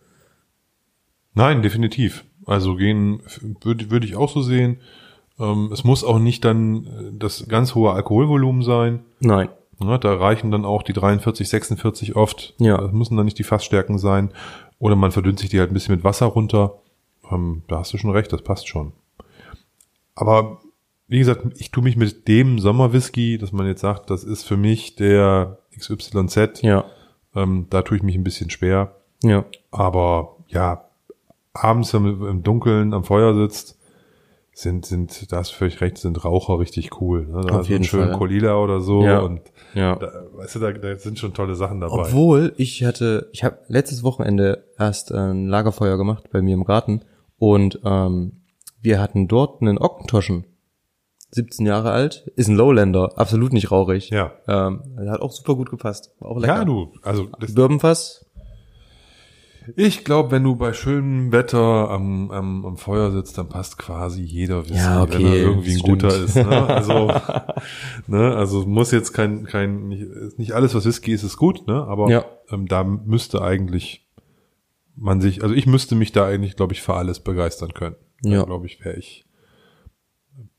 Nein, definitiv. Also gehen würde würde ich auch so sehen. Ähm, es muss auch nicht dann äh, das ganz hohe Alkoholvolumen sein. Nein. Ja, da reichen dann auch die 43, 46 oft. Ja. Das müssen dann nicht die Fassstärken sein. Oder man verdünnt sich die halt ein bisschen mit Wasser runter. Ähm, da hast du schon recht, das passt schon. Aber wie gesagt, ich tue mich mit dem Sommerwhisky, dass man jetzt sagt, das ist für mich der XYZ, Ja. ähm, da tue ich mich ein bisschen schwer. Ja. Aber ja, abends im, im Dunkeln am Feuer sitzt, sind, sind, da hast du völlig recht, sind Raucher richtig cool. Ne? Da Auf jeden einen schönen Fall. Colila oder so Ja. und Ja. da, weißt du, da, da sind schon tolle Sachen dabei. Obwohl ich hatte, ich habe letztes Wochenende erst ein Lagerfeuer gemacht bei mir im Garten und ähm, wir hatten dort einen Ockentoschen. 17 Jahre alt, ist ein Lowlander, absolut nicht rauchig. Ja. Ähm, hat auch super gut gepasst. War auch lecker. ja, du, also das, Bourbonfass? Ich glaube, wenn du bei schönem Wetter am, am, am Feuer sitzt, dann passt quasi jeder Whisky, Ja, okay, wenn er irgendwie ein stimmt. guter ist. Ne? Also, ne, also muss jetzt kein, kein, nicht, nicht alles, was Whisky ist, ist gut, ne? Aber Ja. ähm, da müsste eigentlich man sich, also ich müsste mich da eigentlich, glaube ich, für alles begeistern können. Ja. glaube ich, wäre ich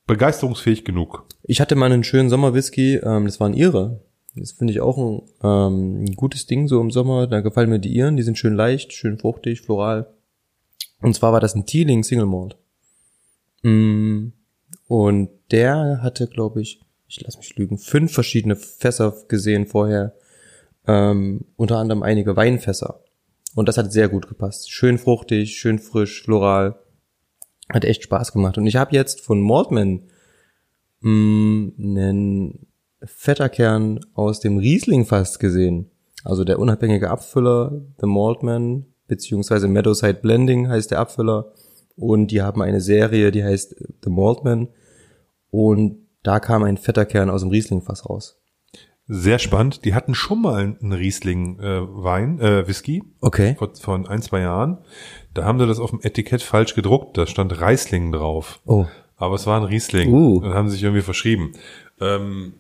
begeisterungsfähig genug. Ich hatte mal einen schönen Sommerwhisky, ähm, das waren Ihre. Das finde ich auch ein, ähm, gutes Ding so im Sommer. Da gefallen mir die Iren, die sind schön leicht, schön fruchtig, floral. Und zwar war das ein Teeling Single Malt. Mm, Und der hatte, glaube ich, ich lass mich lügen, fünf verschiedene Fässer gesehen vorher. Ähm, unter anderem einige Weinfässer. Und das hat sehr gut gepasst. Schön fruchtig, schön frisch, floral. Hat echt Spaß gemacht. Und ich habe jetzt von Maltman mh, einen Fetterkern aus dem Riesling fast gesehen. Also der unabhängige Abfüller, The Maltman, beziehungsweise Meadowside Blending heißt der Abfüller. Und die haben eine Serie, die heißt The Maltman. Und da kam ein Fetterkern aus dem Riesling-Fass raus. Sehr spannend. Die hatten schon mal einen Riesling äh, Wein, äh, Whisky Okay. vor, vor ein, zwei Jahren. Da haben sie das auf dem Etikett falsch gedruckt. Da stand Reisling drauf. Oh. Aber es war ein Riesling. Uh. Dann haben sie sich irgendwie verschrieben. Ähm,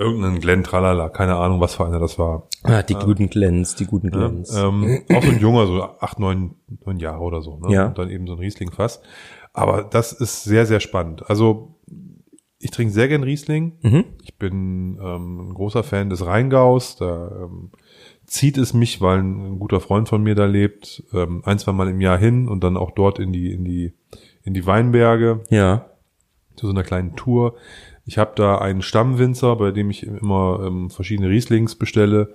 irgendein Glenn Tralala, keine Ahnung, was für einer das war. Ah, die guten Glens, die guten Ja, Glens. ähm, auch so ein junger, so acht, neun, neun Jahre oder so. Ne? Ja. Und dann eben so ein Riesling-Fass. Aber das ist sehr, sehr spannend. Also ich trinke sehr gern Riesling. Mhm. Ich bin ähm, ein großer Fan des Rheingaus. Da ähm, zieht es mich, weil ein, ein guter Freund von mir da lebt, ähm, ein, zwei Mal im Jahr hin und dann auch dort in die, in die, in die Weinberge Ja. zu so einer kleinen Tour. Ich habe da einen Stammwinzer, bei dem ich immer ähm, verschiedene Rieslings bestelle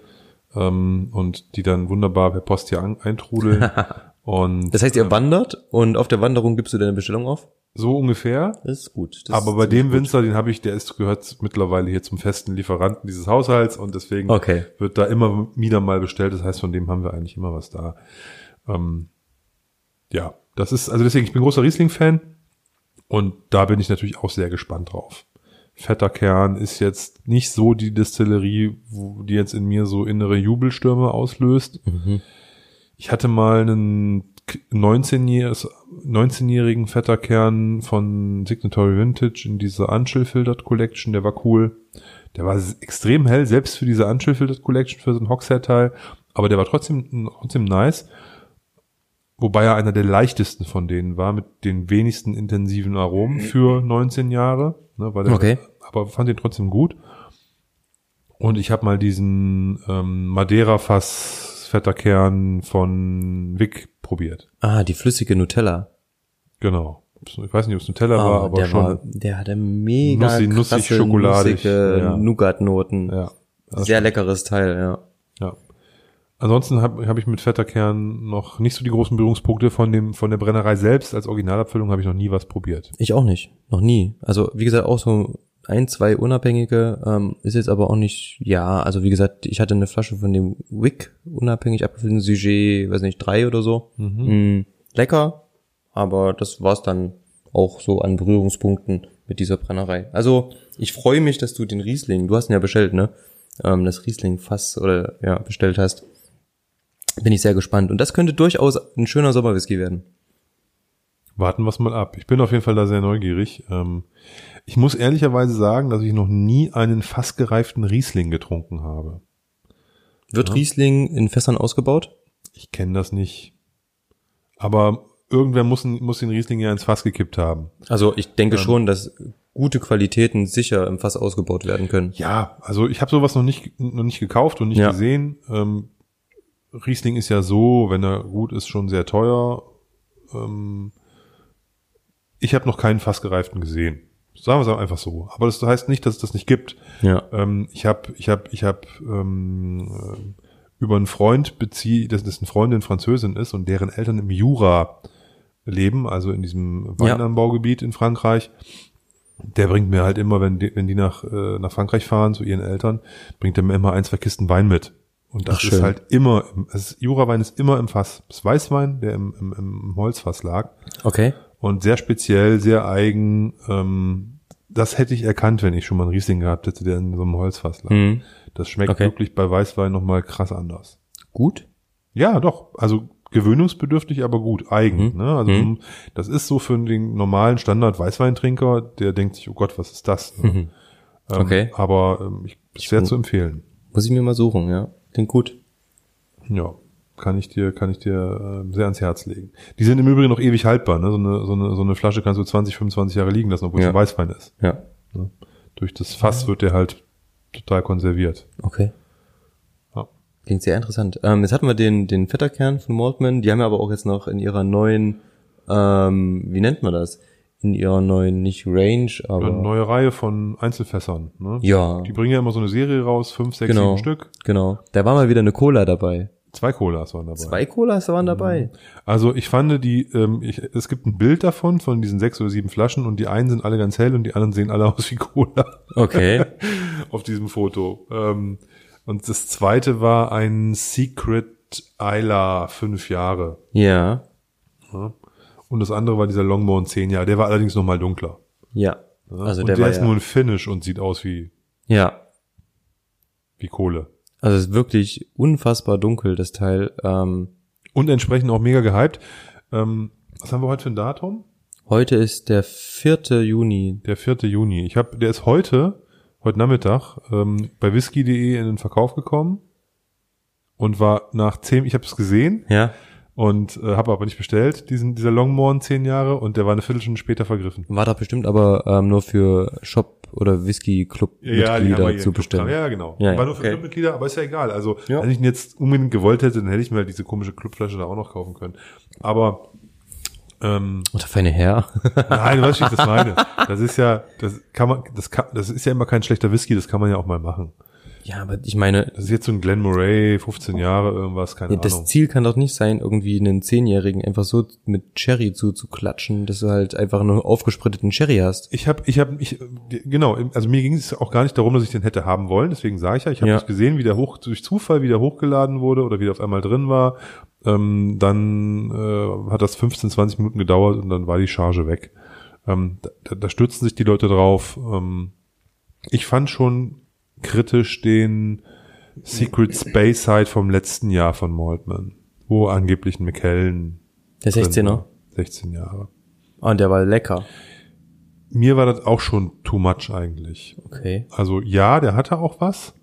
ähm, und die dann wunderbar per Post hier an, eintrudeln. und Das heißt, ihr wandert und auf der Wanderung gibst du deine Bestellung auf? so ungefähr. Das ist gut. Das Aber bei dem gut. Winzer, den habe ich, der ist gehört mittlerweile hier zum festen Lieferanten dieses Haushalts und deswegen Okay. wird da immer wieder mal bestellt. Das heißt, von dem haben wir eigentlich immer was da. Ähm, ja, das ist, also deswegen, ich bin großer Riesling-Fan und da bin ich natürlich auch sehr gespannt drauf. Fetter Kern ist jetzt nicht so die Destillerie, wo die jetzt in mir so innere Jubelstürme auslöst. Mhm. Ich hatte mal einen 19-jährigen 19 fetter Kern von Signatory Vintage in dieser Unchill-Filtered Collection, der war cool. Der war extrem hell, selbst für diese Unchill-Filtered Collection, für so ein Hogshead-Teil, aber der war trotzdem, trotzdem nice. Wobei er einer der leichtesten von denen war, mit den wenigsten intensiven Aromen für 19 Jahre. Ne, weil der, Okay. Aber fand ihn trotzdem gut. Und ich habe mal diesen ähm, Madeira-Fass fetter Kern von Vic probiert. Ah, die flüssige Nutella. Genau. Ich weiß nicht, ob es Nutella Ah, war, aber der schon. War, der hatte mega Nussig- nussig, krasse, schokoladig, nussige ja. Nougat-Noten. ja. Sehr leckeres Teil. Ja. Ansonsten habe hab ich mit fetter Kern noch nicht so die großen Berührungspunkte von dem von der Brennerei selbst. Als Originalabfüllung habe ich noch nie was probiert. Ich auch nicht. Noch nie. Also, wie gesagt, auch so ein, zwei unabhängige, ähm, ist jetzt aber auch nicht, ja, also wie gesagt, ich hatte eine Flasche von dem Wick unabhängig abgefüllten Sujet, weiß nicht, drei oder so. Mm, lecker, aber das war's dann auch so an Berührungspunkten mit dieser Brennerei. Also, ich freue mich, dass du den Riesling, du hast ihn ja bestellt, ne? Ähm, das Riesling-Fass oder ja, bestellt hast. Bin ich sehr gespannt. Und das könnte durchaus ein schöner Sommerwhisky werden. Warten wir es mal ab. Ich bin auf jeden Fall da sehr neugierig. Ähm, ich muss ehrlicherweise sagen, dass ich noch nie einen fassgereiften Riesling getrunken habe. Wird Riesling in Fässern ausgebaut? Ich kenne das nicht. Aber irgendwer muss, muss den Riesling ja ins Fass gekippt haben. Also ich denke schon, dass gute Qualitäten sicher im Fass ausgebaut werden können. Ja, also ich habe sowas noch nicht noch nicht gekauft und nicht Ja. gesehen. Ähm, Riesling ist ja so, wenn er gut ist, schon sehr teuer. Ähm, ich habe noch keinen fassgereiften gesehen. Sagen wir es einfach so. Aber das heißt nicht, dass es das nicht gibt. Ja. Ähm, ich habe ich hab, ich hab, ähm, äh, über einen Freund beziehe, dass das eine Freundin Französin ist und deren Eltern im Jura leben, also in diesem Ja. Weinanbaugebiet in Frankreich. Der bringt mir halt immer, wenn die, wenn die nach, äh, nach Frankreich fahren, zu ihren Eltern, bringt er mir immer ein, zwei Kisten Wein mit. Und das Ach, ist halt immer, im- es ist, Jurawein ist immer im Fass. Das ist Weißwein, der im, im, im Holzfass lag Okay. und sehr speziell, sehr eigen. Ähm, das hätte ich erkannt, wenn ich schon mal einen Riesling gehabt hätte, der in so einem Holzfass lag. Mhm. Das schmeckt Okay. wirklich bei Weißwein nochmal krass anders. Gut. Ja, doch. Also gewöhnungsbedürftig, aber gut, eigen. Mhm. Ne? Also Mhm. das ist so für den normalen Standard Weißweintrinker, der denkt sich, oh Gott, was ist das? Ne? Mhm. Ähm, Okay. Aber ähm, ich, ist sehr zu empfehlen. Muss ich mir mal suchen, ja. Klingt gut. Ja, kann ich dir, kann ich dir äh, sehr ans Herz legen. Die sind im Übrigen noch ewig haltbar. Ne? So, eine, so, eine, so eine Flasche kannst du 20, 25 Jahre liegen lassen, obwohl es Ja. ein Weißwein ist. Ja. Ne? Durch das Fass wird der halt total konserviert. Okay. Ja. Klingt sehr interessant. Ähm, jetzt hatten wir den, den Fetterkern von Maltman. Die haben ja aber auch jetzt noch in ihrer neuen, ähm, wie nennt man das? In ihrer neuen, nicht Range, aber. Eine neue Reihe von Einzelfässern. Ne? Ja. Die bringen ja immer so eine Serie raus, fünf, sechs, Genau. sieben Stück. Genau. Da war mal wieder eine Cola dabei. Zwei Colas waren dabei. Zwei Colas waren dabei. Also ich fand die, ähm, ich, es gibt ein Bild davon, von diesen sechs oder sieben Flaschen und die einen sind alle ganz hell und die anderen sehen alle aus wie Cola Okay. auf diesem Foto. Ähm, und das zweite war ein Secret Isla fünf Jahre. ja. Ja. Und das andere war dieser Longmorn zehn Jahre. Der war allerdings noch mal dunkler. Ja. Ja. Also und der der, ist ja- nur ein Finish und sieht aus wie, Ja. wie Kohle. Also es ist wirklich unfassbar dunkel, das Teil. Ähm, Und entsprechend auch mega gehypt. Ähm, was haben wir heute für ein Datum? heute ist der 4. Juni. Der 4. Juni. Ich habe, der ist heute, heute Nachmittag, ähm, bei whisky.de in den Verkauf gekommen und war nach zehn, ich habe es gesehen Ja. Und äh, habe aber nicht bestellt, diesen, dieser Longmorn zehn Jahre und der war eine Viertelstunde später vergriffen. War da bestimmt aber ähm, nur für Shop oder Whisky Club Mitglieder hier zu bestellen. Ja, genau. Ja, ja, war nur für okay. Clubmitglieder, aber ist ja egal. Also, Ja. wenn ich ihn jetzt unbedingt gewollt hätte, dann hätte ich mir halt diese komische Clubflasche da auch noch kaufen können. Aber ähm, Oder feine Herr. Nein, wie ich das meine? Das ist ja, das kann man, das kann, das ist ja immer kein schlechter Whisky, das kann man ja auch mal machen. Ja, aber ich meine, Das ist jetzt so ein Glen Moray, 15 Jahre, irgendwas, keine das Ahnung. Ziel kann doch nicht sein, irgendwie einen Zehnjährigen einfach so mit Cherry zuzuklatschen, dass du halt einfach nur aufgespritteten Cherry hast. Ich habe, ich habe, ich, genau, also mir ging es auch gar nicht darum, dass ich den hätte haben wollen, deswegen sage ich ja, ich habe Ja. nicht gesehen, wie der hoch, durch Zufall wieder hochgeladen wurde oder wieder auf einmal drin war. Ähm, dann äh, hat das 15, 20 Minuten gedauert und dann war die Charge weg. Ähm, da, da stürzen sich die Leute drauf. Ähm, ich fand schon kritisch den Secret Space Side vom letzten Jahr von Maltman, wo angeblich ein McKellen Der drin 16er. war. 16 Jahre. Ah, und der war lecker. Mir war das auch schon too much eigentlich. Okay. Also ja, der hatte auch was,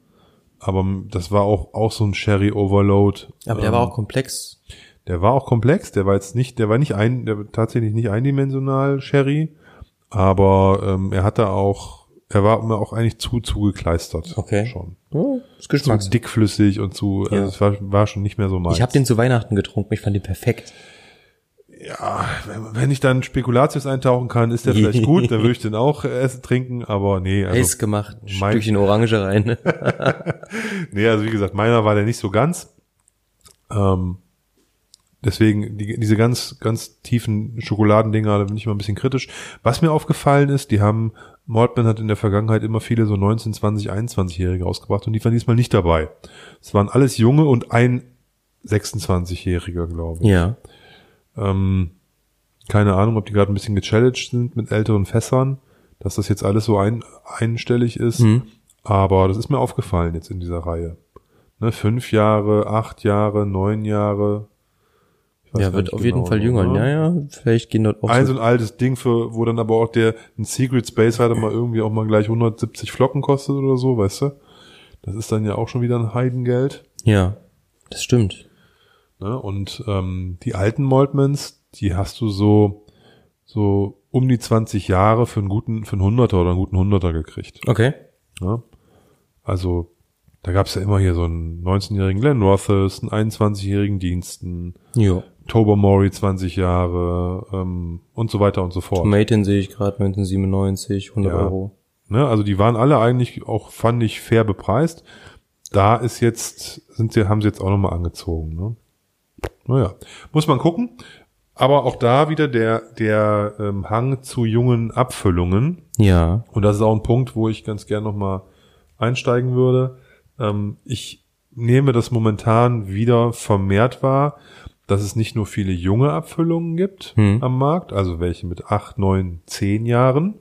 aber das war auch, auch so ein Sherry Overload. Aber der Ähm, war auch komplex. Der war auch komplex, der war jetzt nicht, der war nicht ein, der war tatsächlich nicht eindimensional Sherry, aber ähm, er hatte auch, er war mir auch eigentlich zu zugekleistert. Okay. Schon. Ja, ist Zu Geschmacks. dickflüssig und zu, Ja. also es war, war schon nicht mehr so meins. Ich habe den zu Weihnachten getrunken, ich fand den perfekt. ja, wenn, wenn ich dann Spekulatius eintauchen kann, ist der vielleicht gut, dann würde ich den auch essen, trinken, aber nee, also Eis gemacht, ein mein- Stückchen Orange rein. Nee, also wie gesagt, meiner war der nicht so ganz. Ähm, deswegen, die, diese ganz, ganz tiefen Schokoladendinger, da bin ich immer ein bisschen kritisch. Was mir aufgefallen ist, die haben, Maltman hat in der Vergangenheit immer viele so 19, 20, 21-Jährige ausgebracht und die waren diesmal nicht dabei. Es waren alles junge und ein 26-Jähriger, glaube ich. ja. Ähm, keine Ahnung, ob die gerade ein bisschen gechallenged sind mit älteren Fässern, dass das jetzt alles so ein, einstellig ist. Mhm. Aber das ist mir aufgefallen jetzt in dieser Reihe. Ne, fünf Jahre, acht Jahre, neun Jahre. Ja, wird auf jeden genau, Fall jünger. ne? Ja, ja, vielleicht gehen dort auch Ein so ein altes Ding für, wo dann aber auch der, ein Secret Space hatte mal irgendwie auch mal gleich 170 Flocken kostet oder so, weißt du? Das ist dann ja auch schon wieder ein Heidengeld. Ja, das stimmt. Ne? Und ähm, die alten Maltmans, die hast du so so um die 20 Jahre für einen guten, für einen Hunderter oder einen guten Hunderter gekriegt. Okay. Ne? Also da gab's ja immer hier so einen 19-jährigen Glenn Rothes, einen 21-jährigen Diensten, Jo. Tobermory 20 Jahre ähm, und so weiter und so fort. Tomaten sehe ich gerade 1997, 100 Ja. Euro. Ne? Also die waren alle eigentlich auch, fand ich, fair bepreist. Da ist jetzt, sind sie, haben sie jetzt auch nochmal angezogen. Ne? Naja, muss man gucken. Aber auch da wieder der, der ähm, Hang zu jungen Abfüllungen. Ja. Und das ist auch ein Punkt, wo ich ganz gern nochmal einsteigen würde. Ähm, ich nehme das momentan wieder vermehrt wahr, dass es nicht nur viele junge Abfüllungen gibt Hm. am Markt, also welche mit acht, neun, zehn Jahren,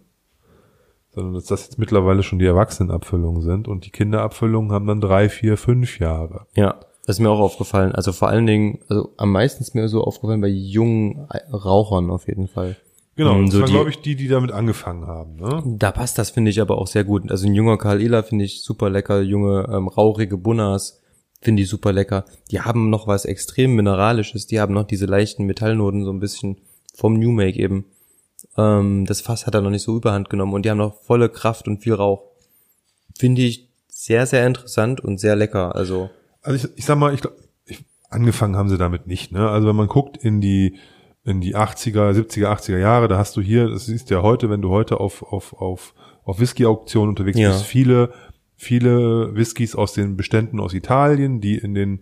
sondern dass das jetzt mittlerweile schon die Erwachsenenabfüllungen sind und die Kinderabfüllungen haben dann drei, vier, fünf Jahre. Ja. Das ist mir auch aufgefallen. Also vor allen Dingen, also am meisten ist mir so aufgefallen bei jungen Rauchern auf jeden Fall. Genau, Ähm, das so waren, glaube ich, die, die damit angefangen haben. Ne? Da passt das, finde ich, aber auch sehr gut. Also ein junger Karl Ehler finde ich super lecker. Junge, ähm, rauchige Bunnas finde ich super lecker. Die haben noch was extrem Mineralisches. Die haben noch diese leichten Metallnoten so ein bisschen vom New Make eben. Ähm, das Fass hat er noch nicht so überhand genommen und die haben noch volle Kraft und viel Rauch. Finde ich sehr, sehr interessant und sehr lecker. Also, Also ich, ich sag mal, ich, ich, angefangen haben sie damit nicht. Ne? Also wenn man guckt in die in die 80er, 70er, 80er Jahre, da hast du hier, das siehst du ja heute, wenn du heute auf auf auf auf Whisky-Auktionen unterwegs Ja. bist, viele viele Whiskys aus den Beständen aus Italien, die in den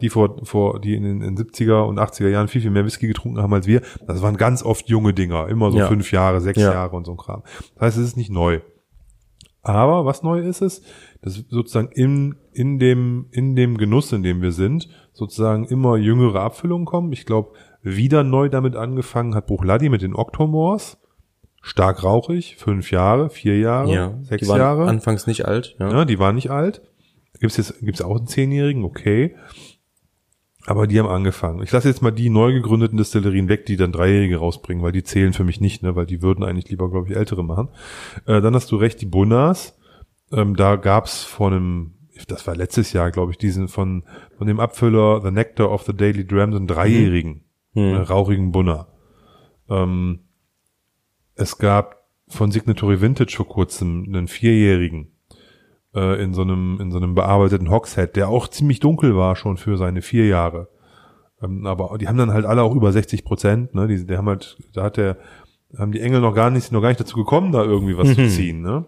die vor, vor, die in den in 70er und 80er Jahren viel, viel mehr Whisky getrunken haben als wir. Das waren ganz oft junge Dinger, immer so Ja. fünf Jahre, sechs Ja. Jahre und so ein Kram. Das heißt, es ist nicht neu. Aber was neu ist es, dass sozusagen in, in dem, in dem Genuss, in dem wir sind, sozusagen immer jüngere Abfüllungen kommen. Ich glaube, wieder neu damit angefangen hat Bruchladi mit den Octomores. Stark rauchig, fünf Jahre, vier Jahre, ja, sechs die waren Jahre. anfangs nicht alt. Ja. Ja, die waren nicht alt. Gibt's jetzt gibt's auch einen Zehnjährigen, okay. Aber die haben angefangen. Ich lasse jetzt mal die neu gegründeten Destillerien weg, die dann Dreijährige rausbringen, weil die zählen für mich nicht, ne, weil die würden eigentlich lieber, glaube ich, ältere machen. Äh, dann hast du recht, die Bunnas. Ähm, da gab's vor einem, das war letztes Jahr, glaube ich, diesen von, von dem Abfüller The Nectar of the Daily Dram, so einen Dreijährigen, Hm. äh, rauchigen Bunner. Ähm, es gab von Signatory Vintage vor kurzem einen Vierjährigen äh, in so einem in so einem bearbeiteten Hogshead, der auch ziemlich dunkel war schon für seine vier Jahre. Ähm, aber die haben dann halt alle auch über 60 Prozent. Ne? Die, die haben halt, da hat der, haben die Engel noch gar nicht, noch gar nicht dazu gekommen, da irgendwie was zu ziehen. Ne?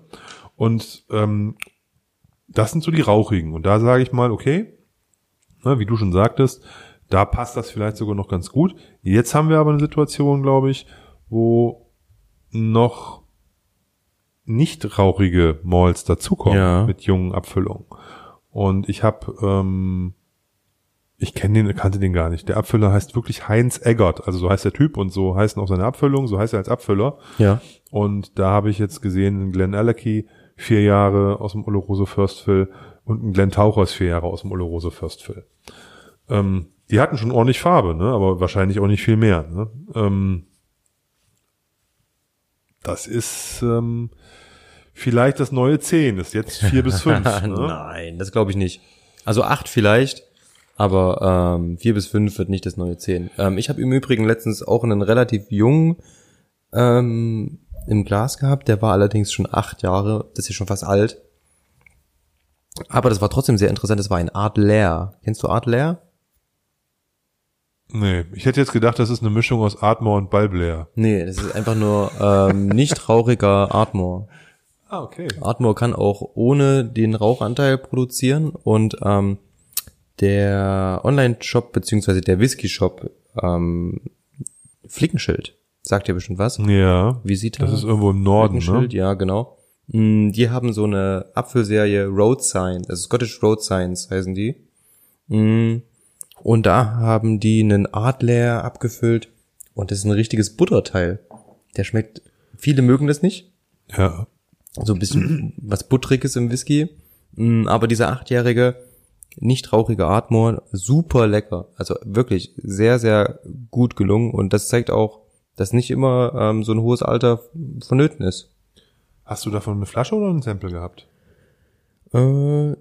Und ähm, das sind so die rauchigen. Und da sage ich mal, okay, ne, wie du schon sagtest, da passt das vielleicht sogar noch ganz gut. Jetzt haben wir aber eine Situation, glaube ich, wo noch nicht rauchige Malls dazukommen Ja. mit jungen Abfüllungen. Und ich habe, ähm, ich kenne den, kannte den gar nicht. Der Abfüller heißt wirklich Heinz Eggert, also so heißt der Typ und so heißen auch seine Abfüllungen, so heißt er als Abfüller. Ja. Und da habe ich jetzt gesehen, einen Glenn Allerkey, vier Jahre aus dem Oloroso First Fill und einen Glenn Tauchers, vier Jahre aus dem Oloroso First Fill. Ähm, die hatten schon ordentlich Farbe, ne? aber wahrscheinlich auch nicht viel mehr. Ne? Ähm, das ist ähm, vielleicht das neue 10, ist jetzt vier bis fünf. Ne? Nein, das glaube ich nicht. Also acht vielleicht, aber ähm, vier bis fünf wird nicht das neue zehn. Ähm, ich habe im Übrigen letztens auch einen relativ jungen ähm, im Glas gehabt, der war allerdings schon acht Jahre, das ist schon fast alt. Aber das war trotzdem sehr interessant, das war ein Art Lair. Kennst du Art Lair? Nee, ich hätte jetzt gedacht, das ist eine Mischung aus Atmor und Ballblair. Nee, das ist einfach nur ähm, nicht rauchiger Artmore. Ah, okay. Artmore kann auch ohne den Rauchanteil produzieren und ähm, der Online-Shop beziehungsweise der Whisky-Shop ähm, Flickenschild sagt dir bestimmt was. Ja, Visita. das ist irgendwo im Norden, ne? Flickenschild, ja genau. Mm, Die haben so eine Apfelserie Road Signs, also Scottish Road Signs heißen die. Und da haben die einen Adler abgefüllt und das ist ein richtiges Butterteil. Der schmeckt, viele mögen das nicht, Ja, so ein bisschen was Buttriges im Whisky. Mm, Aber dieser achtjährige, nicht rauchige Atmor, super lecker. Also wirklich sehr, sehr gut gelungen. Und das zeigt auch, dass nicht immer ähm, so ein hohes Alter vonnöten ist. Hast du davon eine Flasche oder ein Sample gehabt? Äh,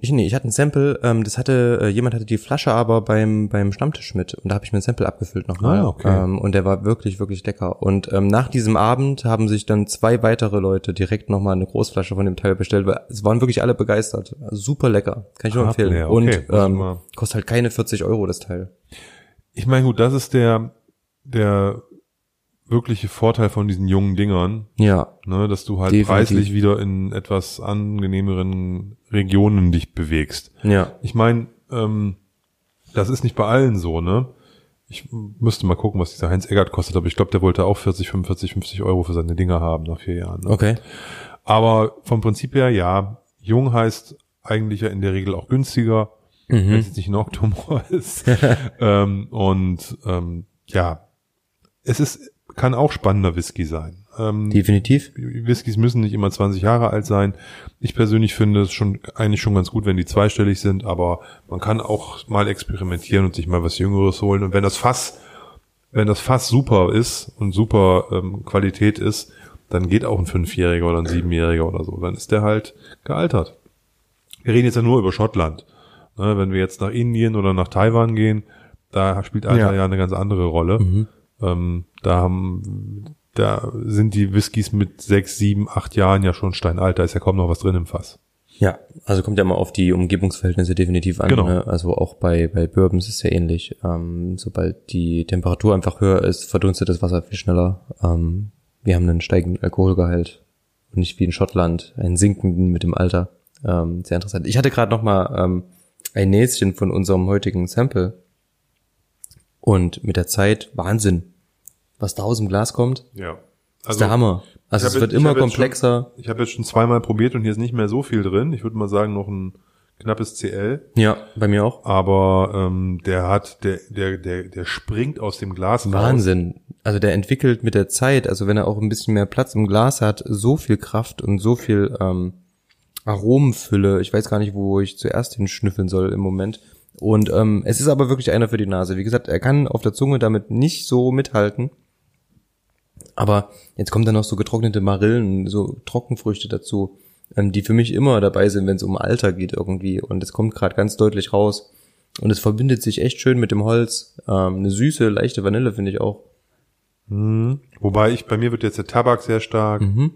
ich, nee, ich hatte ein Sample, ähm, das hatte, äh, jemand hatte die Flasche aber beim, beim Stammtisch mit und da habe ich mir ein Sample abgefüllt nochmal. Ah, okay. ähm, und der war wirklich, wirklich lecker. Und ähm, nach diesem Abend haben sich dann zwei weitere Leute direkt nochmal eine Großflasche von dem Teil bestellt, weil es waren wirklich alle begeistert. Also super lecker. Kann ich nur Ah, empfehlen. leer, okay. Und ähm, kostet halt keine 40 Euro das Teil. Ich meine, gut, das ist der, der wirkliche Vorteil von diesen jungen Dingern, Ja, ne, dass du halt Definitiv. preislich wieder in etwas angenehmeren Regionen dich bewegst. ja. Ich meine, ähm, das ist nicht bei allen so, ne? Ich müsste mal gucken, was dieser Heinz Eggert kostet, aber ich glaube, der wollte auch 40, 45, 50 Euro für seine Dinger haben nach vier Jahren. Ne? Okay. Aber vom Prinzip her, ja, jung heißt eigentlich ja in der Regel auch günstiger, Mhm. wenn es nicht ein Octomore ist. ähm, und ähm, ja, es ist, kann auch spannender Whisky sein. Ähm, Definitiv. Whiskys müssen nicht immer 20 Jahre alt sein. Ich persönlich finde es schon eigentlich schon ganz gut, wenn die zweistellig sind, aber man kann auch mal experimentieren und sich mal was Jüngeres holen. Und wenn das Fass, wenn das Fass super ist und super ähm, Qualität ist, dann geht auch ein Fünfjähriger oder ein Siebenjähriger oder so. Dann ist der halt gealtert. Wir reden jetzt ja nur über Schottland. Ne, wenn wir jetzt nach Indien oder nach Taiwan gehen, da spielt Alter Ja. ja, eine ganz andere Rolle. Ähm, da haben, da sind die Whiskys mit sechs, sieben, acht Jahren ja schon steinalt. Da ist ja kaum noch was drin im Fass. Ja, also kommt ja mal auf die Umgebungsverhältnisse definitiv an. Genau. Ne? Also auch bei, bei Bourbons ist es ja ähnlich. Ähm, sobald die Temperatur einfach höher ist, verdunstet das Wasser viel schneller. Ähm, wir haben einen steigenden Alkoholgehalt und nicht wie in Schottland einen sinkenden mit dem Alter. Ähm, sehr interessant. Ich hatte gerade noch mal ähm, ein Näschen von unserem heutigen Sample und mit der Zeit Wahnsinn, was da aus dem Glas kommt. Ja. Das ist der Hammer. Also es wird jetzt- immer komplexer. Ich habe jetzt schon zweimal probiert und hier ist nicht mehr so viel drin. Ich würde mal sagen, noch ein knappes CL. Ja, bei mir auch. Aber ähm, der hat, der, der, der, der springt aus dem Glas raus. Wahnsinn. Also der entwickelt mit der Zeit, also wenn er auch ein bisschen mehr Platz im Glas hat, so viel Kraft und so viel ähm, Aromenfülle. Ich weiß gar nicht, wo ich zuerst hinschnüffeln soll im Moment. Und ähm, es ist aber wirklich einer für die Nase. Wie gesagt, er kann auf der Zunge damit nicht so mithalten. Aber jetzt kommt dann noch so getrocknete Marillen, so Trockenfrüchte dazu, ähm, die für mich immer dabei sind, wenn es um Alter geht irgendwie. Und es kommt gerade ganz deutlich raus. Und es verbindet sich echt schön mit dem Holz. Ähm, eine süße, leichte Vanille finde ich auch. Mhm. Wobei ich, bei mir wird jetzt der Tabak sehr stark. Mhm.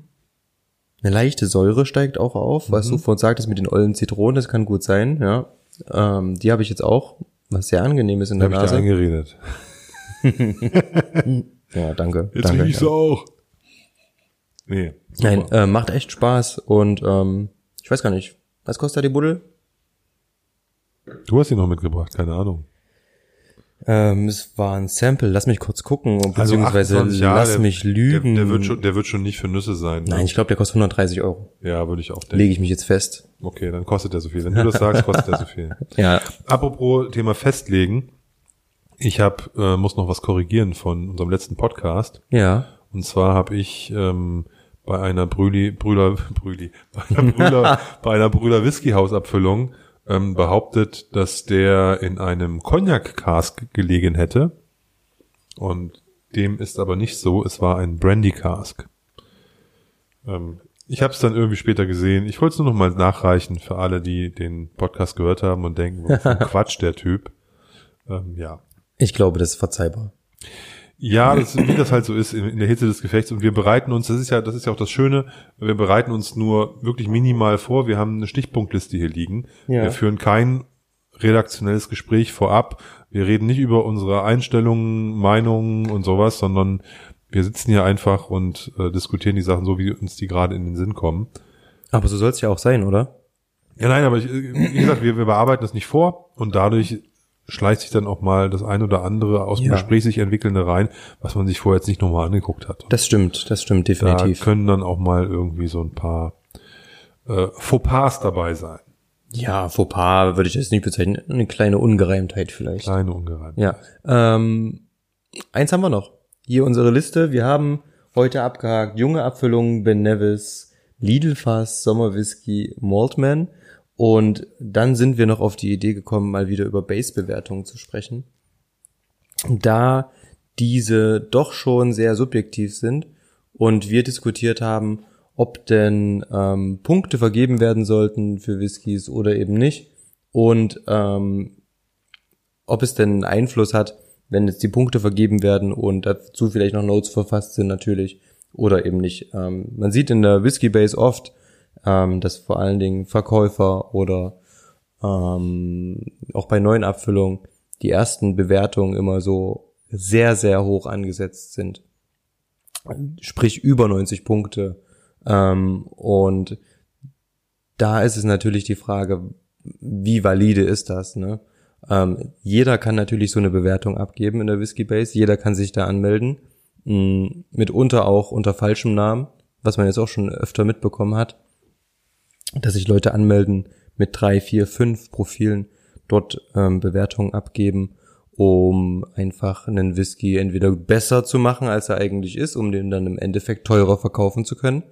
Eine leichte Säure steigt auch auf, was du vorhin sagtest mit den ollen Zitronen, das kann gut sein, ja. Ähm, die habe ich jetzt auch, was sehr angenehm ist in Da der habe ich dir Nase. eingeredet. Ja, danke. Jetzt danke, riechst ja. du auch. Nee. super. Nein, äh, macht echt Spaß und ähm, ich weiß gar nicht, was kostet da die Buddel? Du hast ihn noch mitgebracht, keine Ahnung. Ähm, es war ein Sample, lass mich kurz gucken, Also beziehungsweise 28 Jahre, lass mich lügen. Der, der, wird schon, der wird schon nicht für Nüsse sein. ne? Nein, ich glaube, der kostet 130 Euro. Ja, würde ich auch denken. Lege ich mich jetzt fest. Okay, dann kostet der so viel. Wenn du das sagst, kostet der so viel. Ja, Apropos Thema festlegen. Ich hab, äh, muss noch was korrigieren von unserem letzten Podcast. ja. Und zwar habe ich ähm, bei einer Brüli, Brüder, Brüli, bei einer Brüder, bei einer Brüder Whisky Hausabfüllung ähm, behauptet, dass der in einem Cognac Cask gelegen hätte. Und dem ist aber nicht so. Es war ein Brandy Cask. Ähm, ich habe es dann irgendwie später gesehen. Ich wollte es nur noch mal nachreichen für alle, die den Podcast gehört haben und denken, Quatsch der Typ. Ähm, ja, Ich glaube, das ist verzeihbar. Ja, das, wie das halt so ist in, in der Hitze des Gefechts. Und wir bereiten uns, das ist ja, das ist ja auch das Schöne, wir bereiten uns nur wirklich minimal vor. Wir haben eine Stichpunktliste hier liegen. Ja. Wir führen kein redaktionelles Gespräch vorab. Wir reden nicht über unsere Einstellungen, Meinungen und sowas, sondern wir sitzen hier einfach und äh, diskutieren die Sachen so, wie uns die gerade in den Sinn kommen. Aber so soll es ja auch sein, oder? Ja, nein, aber ich, wie gesagt, wir, wir bearbeiten das nicht vor und dadurch schleicht sich dann auch mal das ein oder andere aus dem Ja. Gespräch sich entwickelnde rein, was man sich vorher jetzt nicht nochmal angeguckt hat. Das stimmt, das stimmt da definitiv. können dann auch mal irgendwie so ein paar äh, Fauxpas dabei sein. Ja, Fauxpas würde ich jetzt nicht bezeichnen. Eine kleine Ungereimtheit vielleicht. Kleine Ungereimtheit. Ja. Ähm, eins haben wir noch. Hier unsere Liste. Wir haben heute abgehakt junge Abfüllungen, Ben Nevis, Lidl-Fass, Sommerwhisky, Maltman. Und dann sind wir noch auf die Idee gekommen, mal wieder über Base-Bewertungen zu sprechen. Da diese doch schon sehr subjektiv sind und wir diskutiert haben, ob denn ähm, Punkte vergeben werden sollten für Whiskys oder eben nicht und ähm, ob es denn einen Einfluss hat, wenn jetzt die Punkte vergeben werden und dazu vielleicht noch Notes verfasst sind natürlich oder eben nicht. Ähm, man sieht in der Whisky Base oft, ähm, dass vor allen Dingen Verkäufer oder ähm, auch bei neuen Abfüllungen die ersten Bewertungen immer so sehr, sehr hoch angesetzt sind. Sprich über 90 Punkte. Ähm, und da ist es natürlich die Frage, wie valide ist das, ne? Ähm, jeder kann natürlich so eine Bewertung abgeben in der Whisky Base, jeder kann sich da anmelden, mh, mitunter auch unter falschem Namen, was man jetzt auch schon öfter mitbekommen hat, dass sich Leute anmelden mit drei, vier, fünf Profilen, dort ähm, Bewertungen abgeben, um einfach einen Whisky entweder besser zu machen, als er eigentlich ist, um den dann im Endeffekt teurer verkaufen zu können,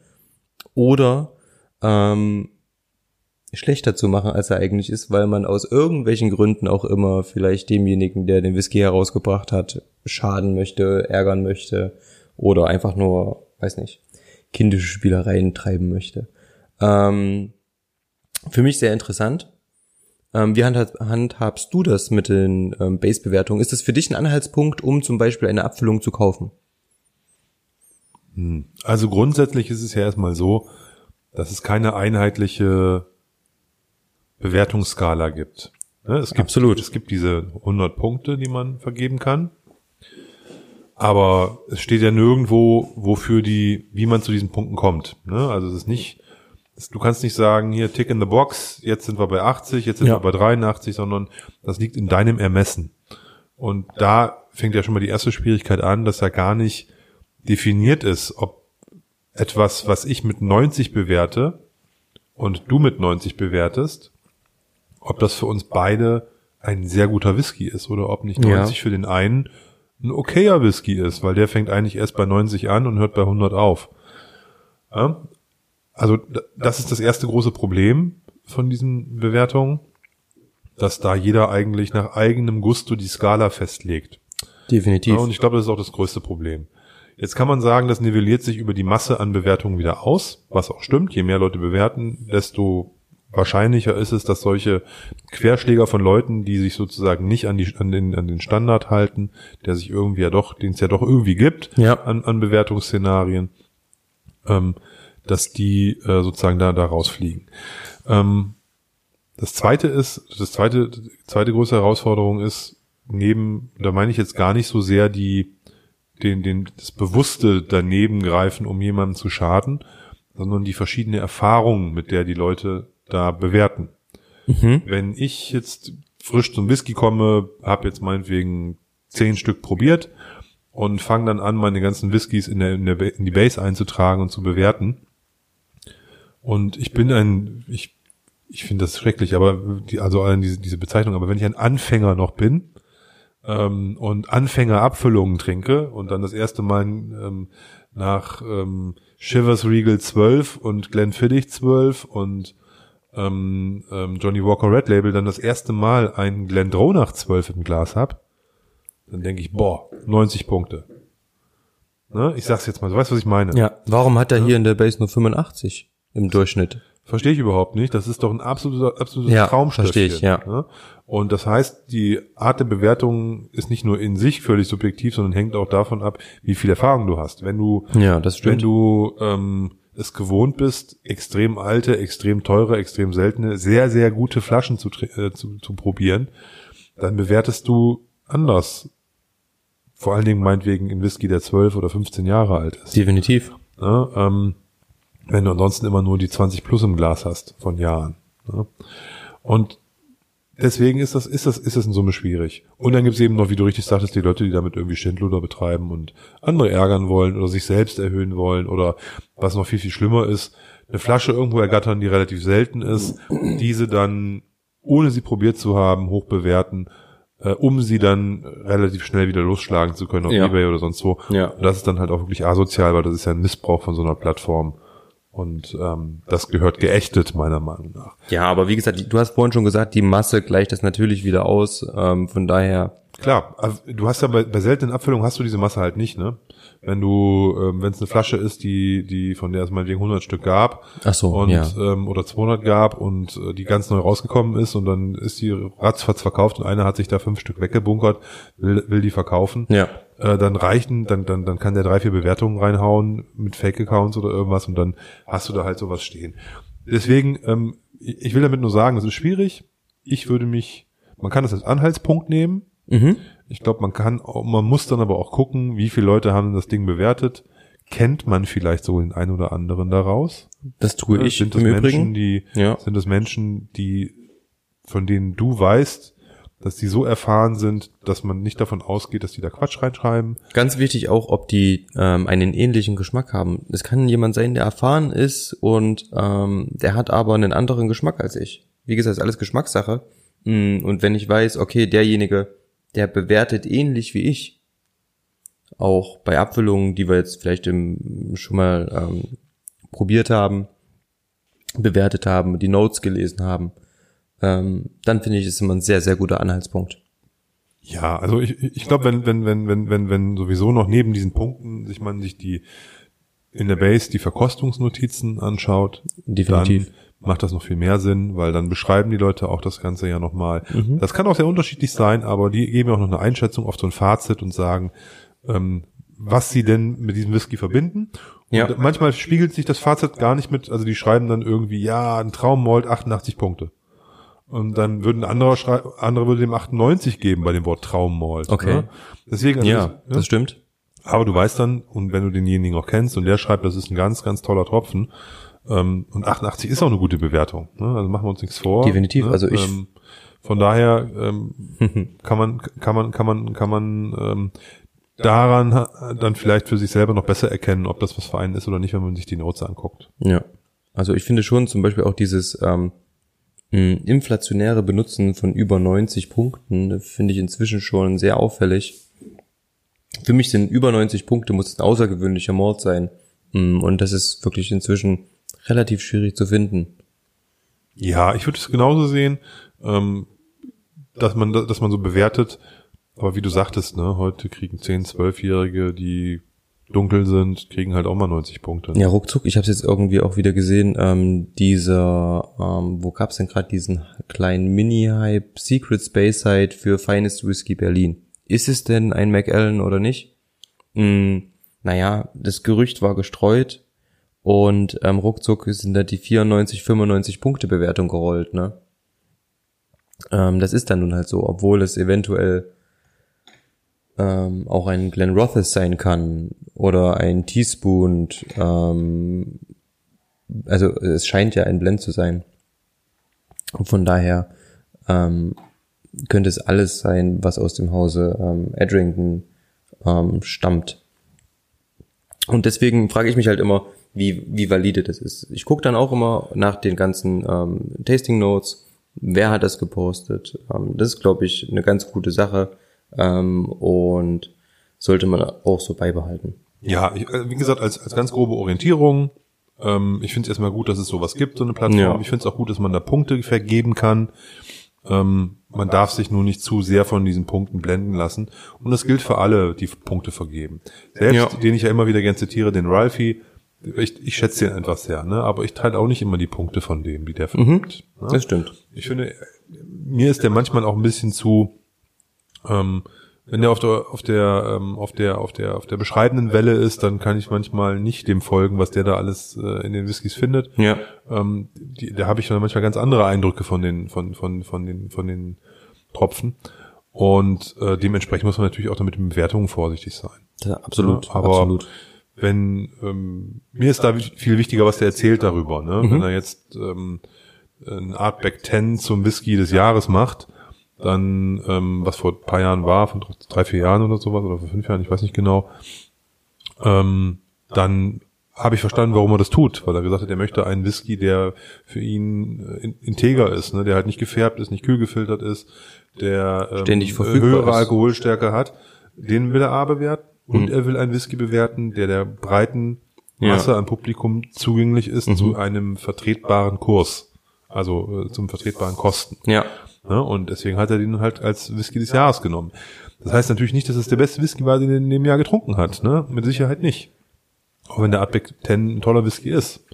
oder ähm, schlechter zu machen, als er eigentlich ist, weil man aus irgendwelchen Gründen auch immer vielleicht demjenigen, der den Whisky herausgebracht hat, schaden möchte, ärgern möchte oder einfach nur, weiß nicht, kindische Spielereien treiben möchte. Ähm, für mich sehr interessant. Ähm, wie handhab, handhabst du das mit den ähm, Base-Bewertungen? Ist das für dich ein Anhaltspunkt, um zum Beispiel eine Abfüllung zu kaufen? Also grundsätzlich ist es ja erstmal so, dass es keine einheitliche Bewertungsskala gibt. Ne, Es gibt, Absolut. Es gibt diese 100 Punkte, die man vergeben kann. Aber es steht ja nirgendwo, wofür die, wie man zu diesen Punkten kommt. Ne? Also es ist nicht, du kannst nicht sagen, hier Tick in the Box, jetzt sind wir bei 80, jetzt sind Ja. wir bei 83, sondern das liegt in deinem Ermessen. Und da fängt ja schon mal die erste Schwierigkeit an, dass ja gar nicht definiert ist, ob etwas, was ich mit 90 bewerte und du mit 90 bewertest, ob das für uns beide ein sehr guter Whisky ist oder ob nicht Ja. 90 für den einen ein okayer Whisky ist, weil der fängt eigentlich erst bei 90 an und hört bei 100 auf. Ja? Also das ist das erste große Problem von diesen Bewertungen, dass da jeder eigentlich nach eigenem Gusto die Skala festlegt. Definitiv. Ja, und ich glaube, das ist auch das größte Problem. Jetzt kann man sagen, das nivelliert sich über die Masse an Bewertungen wieder aus, was auch stimmt. Je mehr Leute bewerten, desto wahrscheinlicher ist es, dass solche Querschläger von Leuten, die sich sozusagen nicht an, die, an, den, an den Standard halten, der sich irgendwie ja doch, den es ja doch irgendwie gibt, Ja. an, an Bewertungsszenarien, ähm, dass die äh, sozusagen da, da rausfliegen. Ähm, das zweite ist, das zweite, zweite große Herausforderung ist, neben, da meine ich jetzt gar nicht so sehr die, den, den, das bewusste daneben greifen, um jemandem zu schaden, sondern die verschiedene Erfahrungen, mit der die Leute da bewerten. Wenn ich jetzt frisch zum Whisky komme, habe jetzt meinetwegen zehn Stück probiert und fange dann an, meine ganzen Whiskys in, der, in, der, in die Base einzutragen und zu bewerten. Und ich bin ein, ich, ich finde das schrecklich, aber die, also diese, diese Bezeichnung, aber wenn ich ein Anfänger noch bin ähm, und Anfängerabfüllungen trinke und dann das erste Mal ähm, nach ähm, Shivers Regal 12 und Glenfiddich 12 und ähm, ähm, Johnny Walker Red Label dann das erste Mal einen Glendronach 12 im Glas hab, dann denke ich, boah, 90 Punkte. Ne? Ich sag's jetzt mal, du weißt, was ich meine. ja. Warum hat er hier in der Base nur 85 im Durchschnitt? Verstehe ich überhaupt nicht. Das ist doch ein absoluter, absolutes Ja, Traumstöffchen. verstehe ich, ja. Ne? Und das heißt, die Art der Bewertung ist nicht nur in sich völlig subjektiv, sondern hängt auch davon ab, wie viel Erfahrung du hast. Wenn du, Ja, das wenn stimmt. du ähm, es gewohnt bist, extrem alte, extrem teure, extrem seltene, sehr, sehr gute Flaschen zu, äh, zu, zu probieren, dann bewertest du anders. Vor allen Dingen meinetwegen in Whisky, der 12 oder 15 Jahre alt ist. Definitiv. Ne? Ähm, wenn du ansonsten immer nur die 20 plus im Glas hast von Jahren. Ne? Und deswegen ist das, ist das, ist das in Summe schwierig. Und dann gibt es eben noch, wie du richtig sagtest, die Leute, die damit irgendwie Schindluder betreiben und andere ärgern wollen oder sich selbst erhöhen wollen oder was noch viel, viel schlimmer ist, eine Flasche irgendwo ergattern, die relativ selten ist, diese dann, ohne sie probiert zu haben, hoch bewerten, äh, um sie dann relativ schnell wieder losschlagen zu können auf Ja. Ebay oder sonst wo. Ja. Und das ist dann halt auch wirklich asozial, weil das ist ja ein Missbrauch von so einer Plattform. Und ähm, das gehört geächtet, meiner Meinung nach. Ja, aber wie gesagt, du hast vorhin schon gesagt, die Masse gleicht das natürlich wieder aus. Ähm, von daher, Klar, also du hast ja bei, bei seltenen Abfüllungen hast du diese Masse halt nicht, ne? Wenn du, ähm, wenn es eine Flasche ist, die, die von der es meinetwegen 100 Stück gab Ach so, und ja. ähm, oder 200 gab und äh, die ganz neu rausgekommen ist und dann ist die ratzfatz verkauft und einer hat sich da fünf Stück weggebunkert, will, will die verkaufen. ja, äh, dann reichen, dann, dann, dann kann der drei, vier Bewertungen reinhauen mit Fake-Accounts oder irgendwas und dann hast du da halt sowas stehen. Deswegen, ähm, ich ich will damit nur sagen, es ist schwierig. Ich würde mich, man kann das als Anhaltspunkt nehmen. mhm. Ich glaube, man kann, man muss dann aber auch gucken, wie viele Leute haben das Ding bewertet. Kennt man vielleicht so den einen oder anderen daraus? das tue ich sind das Menschen, Übrigen. die, Ja. sind das Menschen, die, von denen du weißt, dass die so erfahren sind, dass man nicht davon ausgeht, dass die da Quatsch reinschreiben? Ganz wichtig auch, ob die ähm, einen ähnlichen Geschmack haben. Es kann jemand sein, der erfahren ist und ähm, der hat aber einen anderen Geschmack als ich. Wie gesagt, ist alles Geschmackssache. Mm, Und wenn ich weiß, okay, derjenige, der bewertet ähnlich wie ich, auch bei Abfüllungen, die wir jetzt vielleicht im, schon mal ähm, probiert haben, bewertet haben, die Notes gelesen haben, ähm, dann finde ich, ist immer ein sehr, sehr guter Anhaltspunkt. Ja, also ich, ich glaube, wenn, wenn, wenn, wenn, wenn, wenn sowieso noch neben diesen Punkten sich man sich die in der Base die Verkostungsnotizen anschaut, Definitiv. dann macht das noch viel mehr Sinn, weil dann beschreiben die Leute auch das Ganze ja nochmal. Das kann auch sehr unterschiedlich sein, aber die geben auch noch eine Einschätzung auf so ein Fazit und sagen, ähm, was sie denn mit diesem Whisky verbinden. Und Ja. manchmal spiegelt sich das Fazit gar nicht mit, also die schreiben dann irgendwie, ja, ein Traummalt 88 Punkte. Und dann würden andere schrei andere würde dem 98 geben bei dem Wort Traummalt. Okay. Ne? Deswegen, also Ja, das- ne? das stimmt. aber du weißt dann, und wenn du denjenigen auch kennst und der schreibt, das ist ein ganz, ganz toller Tropfen, und 88 ist auch eine gute Bewertung. Ne? Also machen wir uns nichts vor. Definitiv, Ne? also ich- Ähm, von daher ähm, kann man, kann man, kann man, kann man ähm, daran ha- dann vielleicht für sich selber noch besser erkennen, ob das was für einen ist oder nicht, wenn man sich die Notes anguckt. Ja. Also ich finde schon zum Beispiel auch dieses ähm, mh, inflationäre Benutzen von über 90 Punkten, das finde ich inzwischen schon sehr auffällig. Für mich sind über 90 Punkte, muss ein außergewöhnlicher Mord sein. Mh, Und das ist wirklich inzwischen relativ schwierig zu finden. Ja, ich würde es genauso sehen, ähm, dass man, dass man so bewertet. Aber wie du sagtest, ne, heute kriegen 10, 12-Jährige, die dunkel sind, kriegen halt auch mal 90 Punkte. Ja, ruckzuck, ich habe es jetzt irgendwie auch wieder gesehen, ähm, dieser, ähm, wo gab's denn gerade diesen kleinen Mini-Hype Secret Space Site für Finest Whisky Berlin? Ist es denn ein McAllen oder nicht? Hm, naja, das Gerücht war gestreut und ähm, ruckzuck sind da die 94, 95 Punkte Bewertung gerollt, ne? Ähm, das ist dann nun halt so, obwohl es eventuell ähm, auch ein Glenn Rothes sein kann oder ein Teaspoon. Ähm, also es scheint ja ein Blend zu sein. Und von daher ähm, könnte es alles sein, was aus dem Hause ähm, Edrington ähm, stammt. Und deswegen frage ich mich halt immer, wie, wie valide das ist. Ich gucke dann auch immer nach den ganzen ähm, Tasting Notes, wer hat das gepostet. Ähm, das ist, glaube ich, eine ganz gute Sache ähm, und sollte man auch so beibehalten. Ja, ich, äh, wie gesagt, als, als ganz grobe Orientierung. Ähm, ich finde es erstmal gut, dass es sowas gibt, so eine Plattform. Ja. Ich finde es auch gut, dass man da Punkte vergeben kann. Ähm, man darf sich nur nicht zu sehr von diesen Punkten blenden lassen. Und das gilt für alle, die Punkte vergeben. Selbst, Ja. den ich ja immer wieder gern zitiere, den Ralphie, ich, ich schätze den etwas sehr, ne? aber ich teile auch nicht immer die Punkte von dem, die der vergibt. Ne? Das stimmt. Ich finde, mir ist der manchmal auch ein bisschen zu, ähm, wenn der auf der auf der ähm, auf der auf der auf der beschreibenden Welle ist, dann kann ich manchmal nicht dem folgen, was der da alles äh, in den Whiskys findet. Ja. Ähm, die, da habe ich dann manchmal ganz andere Eindrücke von den von von von den von den Tropfen und äh, dementsprechend muss man natürlich auch damit mit Bewertungen vorsichtig sein. Ja, absolut, Ja, aber absolut. Wenn ähm, mir ist da viel wichtiger, was der erzählt darüber. Ne? Mhm. Wenn er jetzt ähm, ein Artback 10 zum Whisky des Jahres macht, dann ähm, was vor ein paar Jahren war, von drei, vier Jahren oder sowas oder vor fünf Jahren, ich weiß nicht genau, ähm, dann habe ich verstanden, warum er das tut, weil er gesagt hat, er möchte einen Whisky, der für ihn äh, in- integer ist, ne? der halt nicht gefärbt ist, nicht kühl gefiltert ist, der ähm, höhere ist. Alkoholstärke hat. Den will er A bewerten und Mhm. er will einen Whisky bewerten, der der breiten Ja. Masse an Publikum zugänglich ist Mhm. zu einem vertretbaren Kurs, also äh, zum vertretbaren Kosten. Ja. Ne? Und deswegen hat er den halt als Whisky des Jahres genommen. Das heißt natürlich nicht, dass es der beste Whisky war, den er in dem Jahr getrunken hat. Ne? Mit Sicherheit nicht. Auch wenn der Artback 10 ein toller Whisky ist.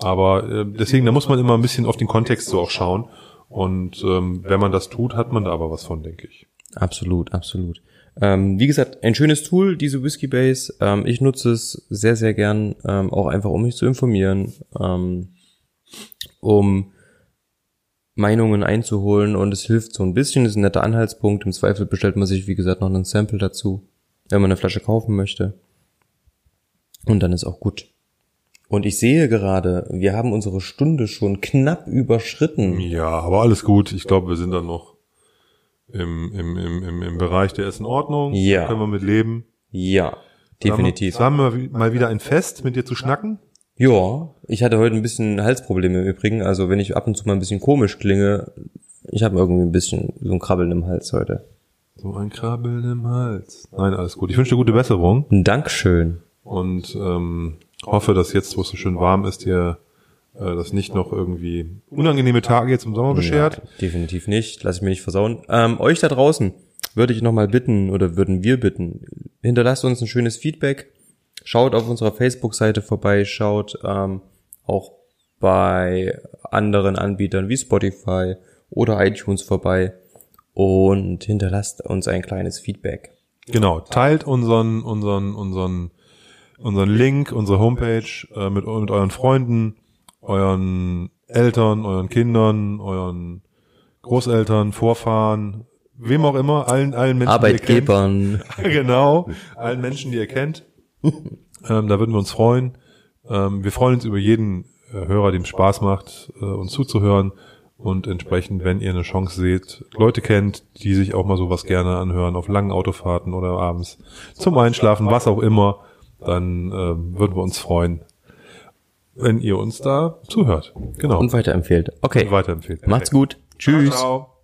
Aber äh, deswegen, da muss man immer ein bisschen auf den Kontext so auch schauen. Und ähm, wenn man das tut, hat man da aber was von, denke ich. Absolut, absolut. Ähm, wie gesagt, ein schönes Tool, diese Whiskey Base. Ähm, ich nutze es sehr, sehr gern, ähm, auch einfach um mich zu informieren, ähm, um Meinungen einzuholen und es hilft so ein bisschen, ist ein netter Anhaltspunkt. Im Zweifel bestellt man sich, wie gesagt, noch einen Sample dazu, wenn man eine Flasche kaufen möchte. Und dann ist auch gut. Und ich sehe gerade, wir haben unsere Stunde schon knapp überschritten. Ja, aber alles gut. Ich glaube, wir sind dann noch im, im, im, im, im Bereich, der ist in Ordnung. Ja. Können wir mit leben. Ja, definitiv. Es war mal mal wieder ein Fest, mit dir zu schnacken. Ja, ich hatte heute ein bisschen Halsprobleme im Übrigen. Also wenn ich ab und zu mal ein bisschen komisch klinge, ich habe irgendwie ein bisschen so ein Krabbeln im Hals heute. So ein Krabbeln im Hals. Nein, alles gut. Ich wünsche dir gute Besserung Dankeschön. und ähm, hoffe, dass jetzt, wo es so schön warm ist, dir äh, das nicht noch irgendwie unangenehme Tage jetzt im Sommer beschert. Nein, definitiv nicht. Lass ich mir nicht versauen. Ähm, euch da draußen würde ich nochmal bitten oder würden wir bitten, hinterlasst uns ein schönes Feedback. Schaut auf unserer Facebook-Seite vorbei, schaut ähm, auch bei anderen Anbietern wie Spotify oder iTunes vorbei und hinterlasst uns ein kleines Feedback. Genau, teilt unseren, unseren, unseren, unseren Link, unsere Homepage äh, mit, mit euren Freunden, euren Eltern, euren Kindern, euren Großeltern, Vorfahren, wem auch immer, allen, allen Menschen, die ihr kennt. Arbeitgebern. genau, allen Menschen, die ihr kennt. ähm, da würden wir uns freuen. Ähm, wir freuen uns über jeden äh, Hörer, dem Spaß macht, äh, uns zuzuhören. Und entsprechend, wenn ihr eine Chance seht, Leute kennt, die sich auch mal sowas gerne anhören, auf langen Autofahrten oder abends zum Einschlafen, was auch immer, dann ähm, würden wir uns freuen, wenn ihr uns da zuhört. Genau. Und weiterempfehlt. Okay. weiterempfehlt. Macht's gut. Tschüss. Ciao.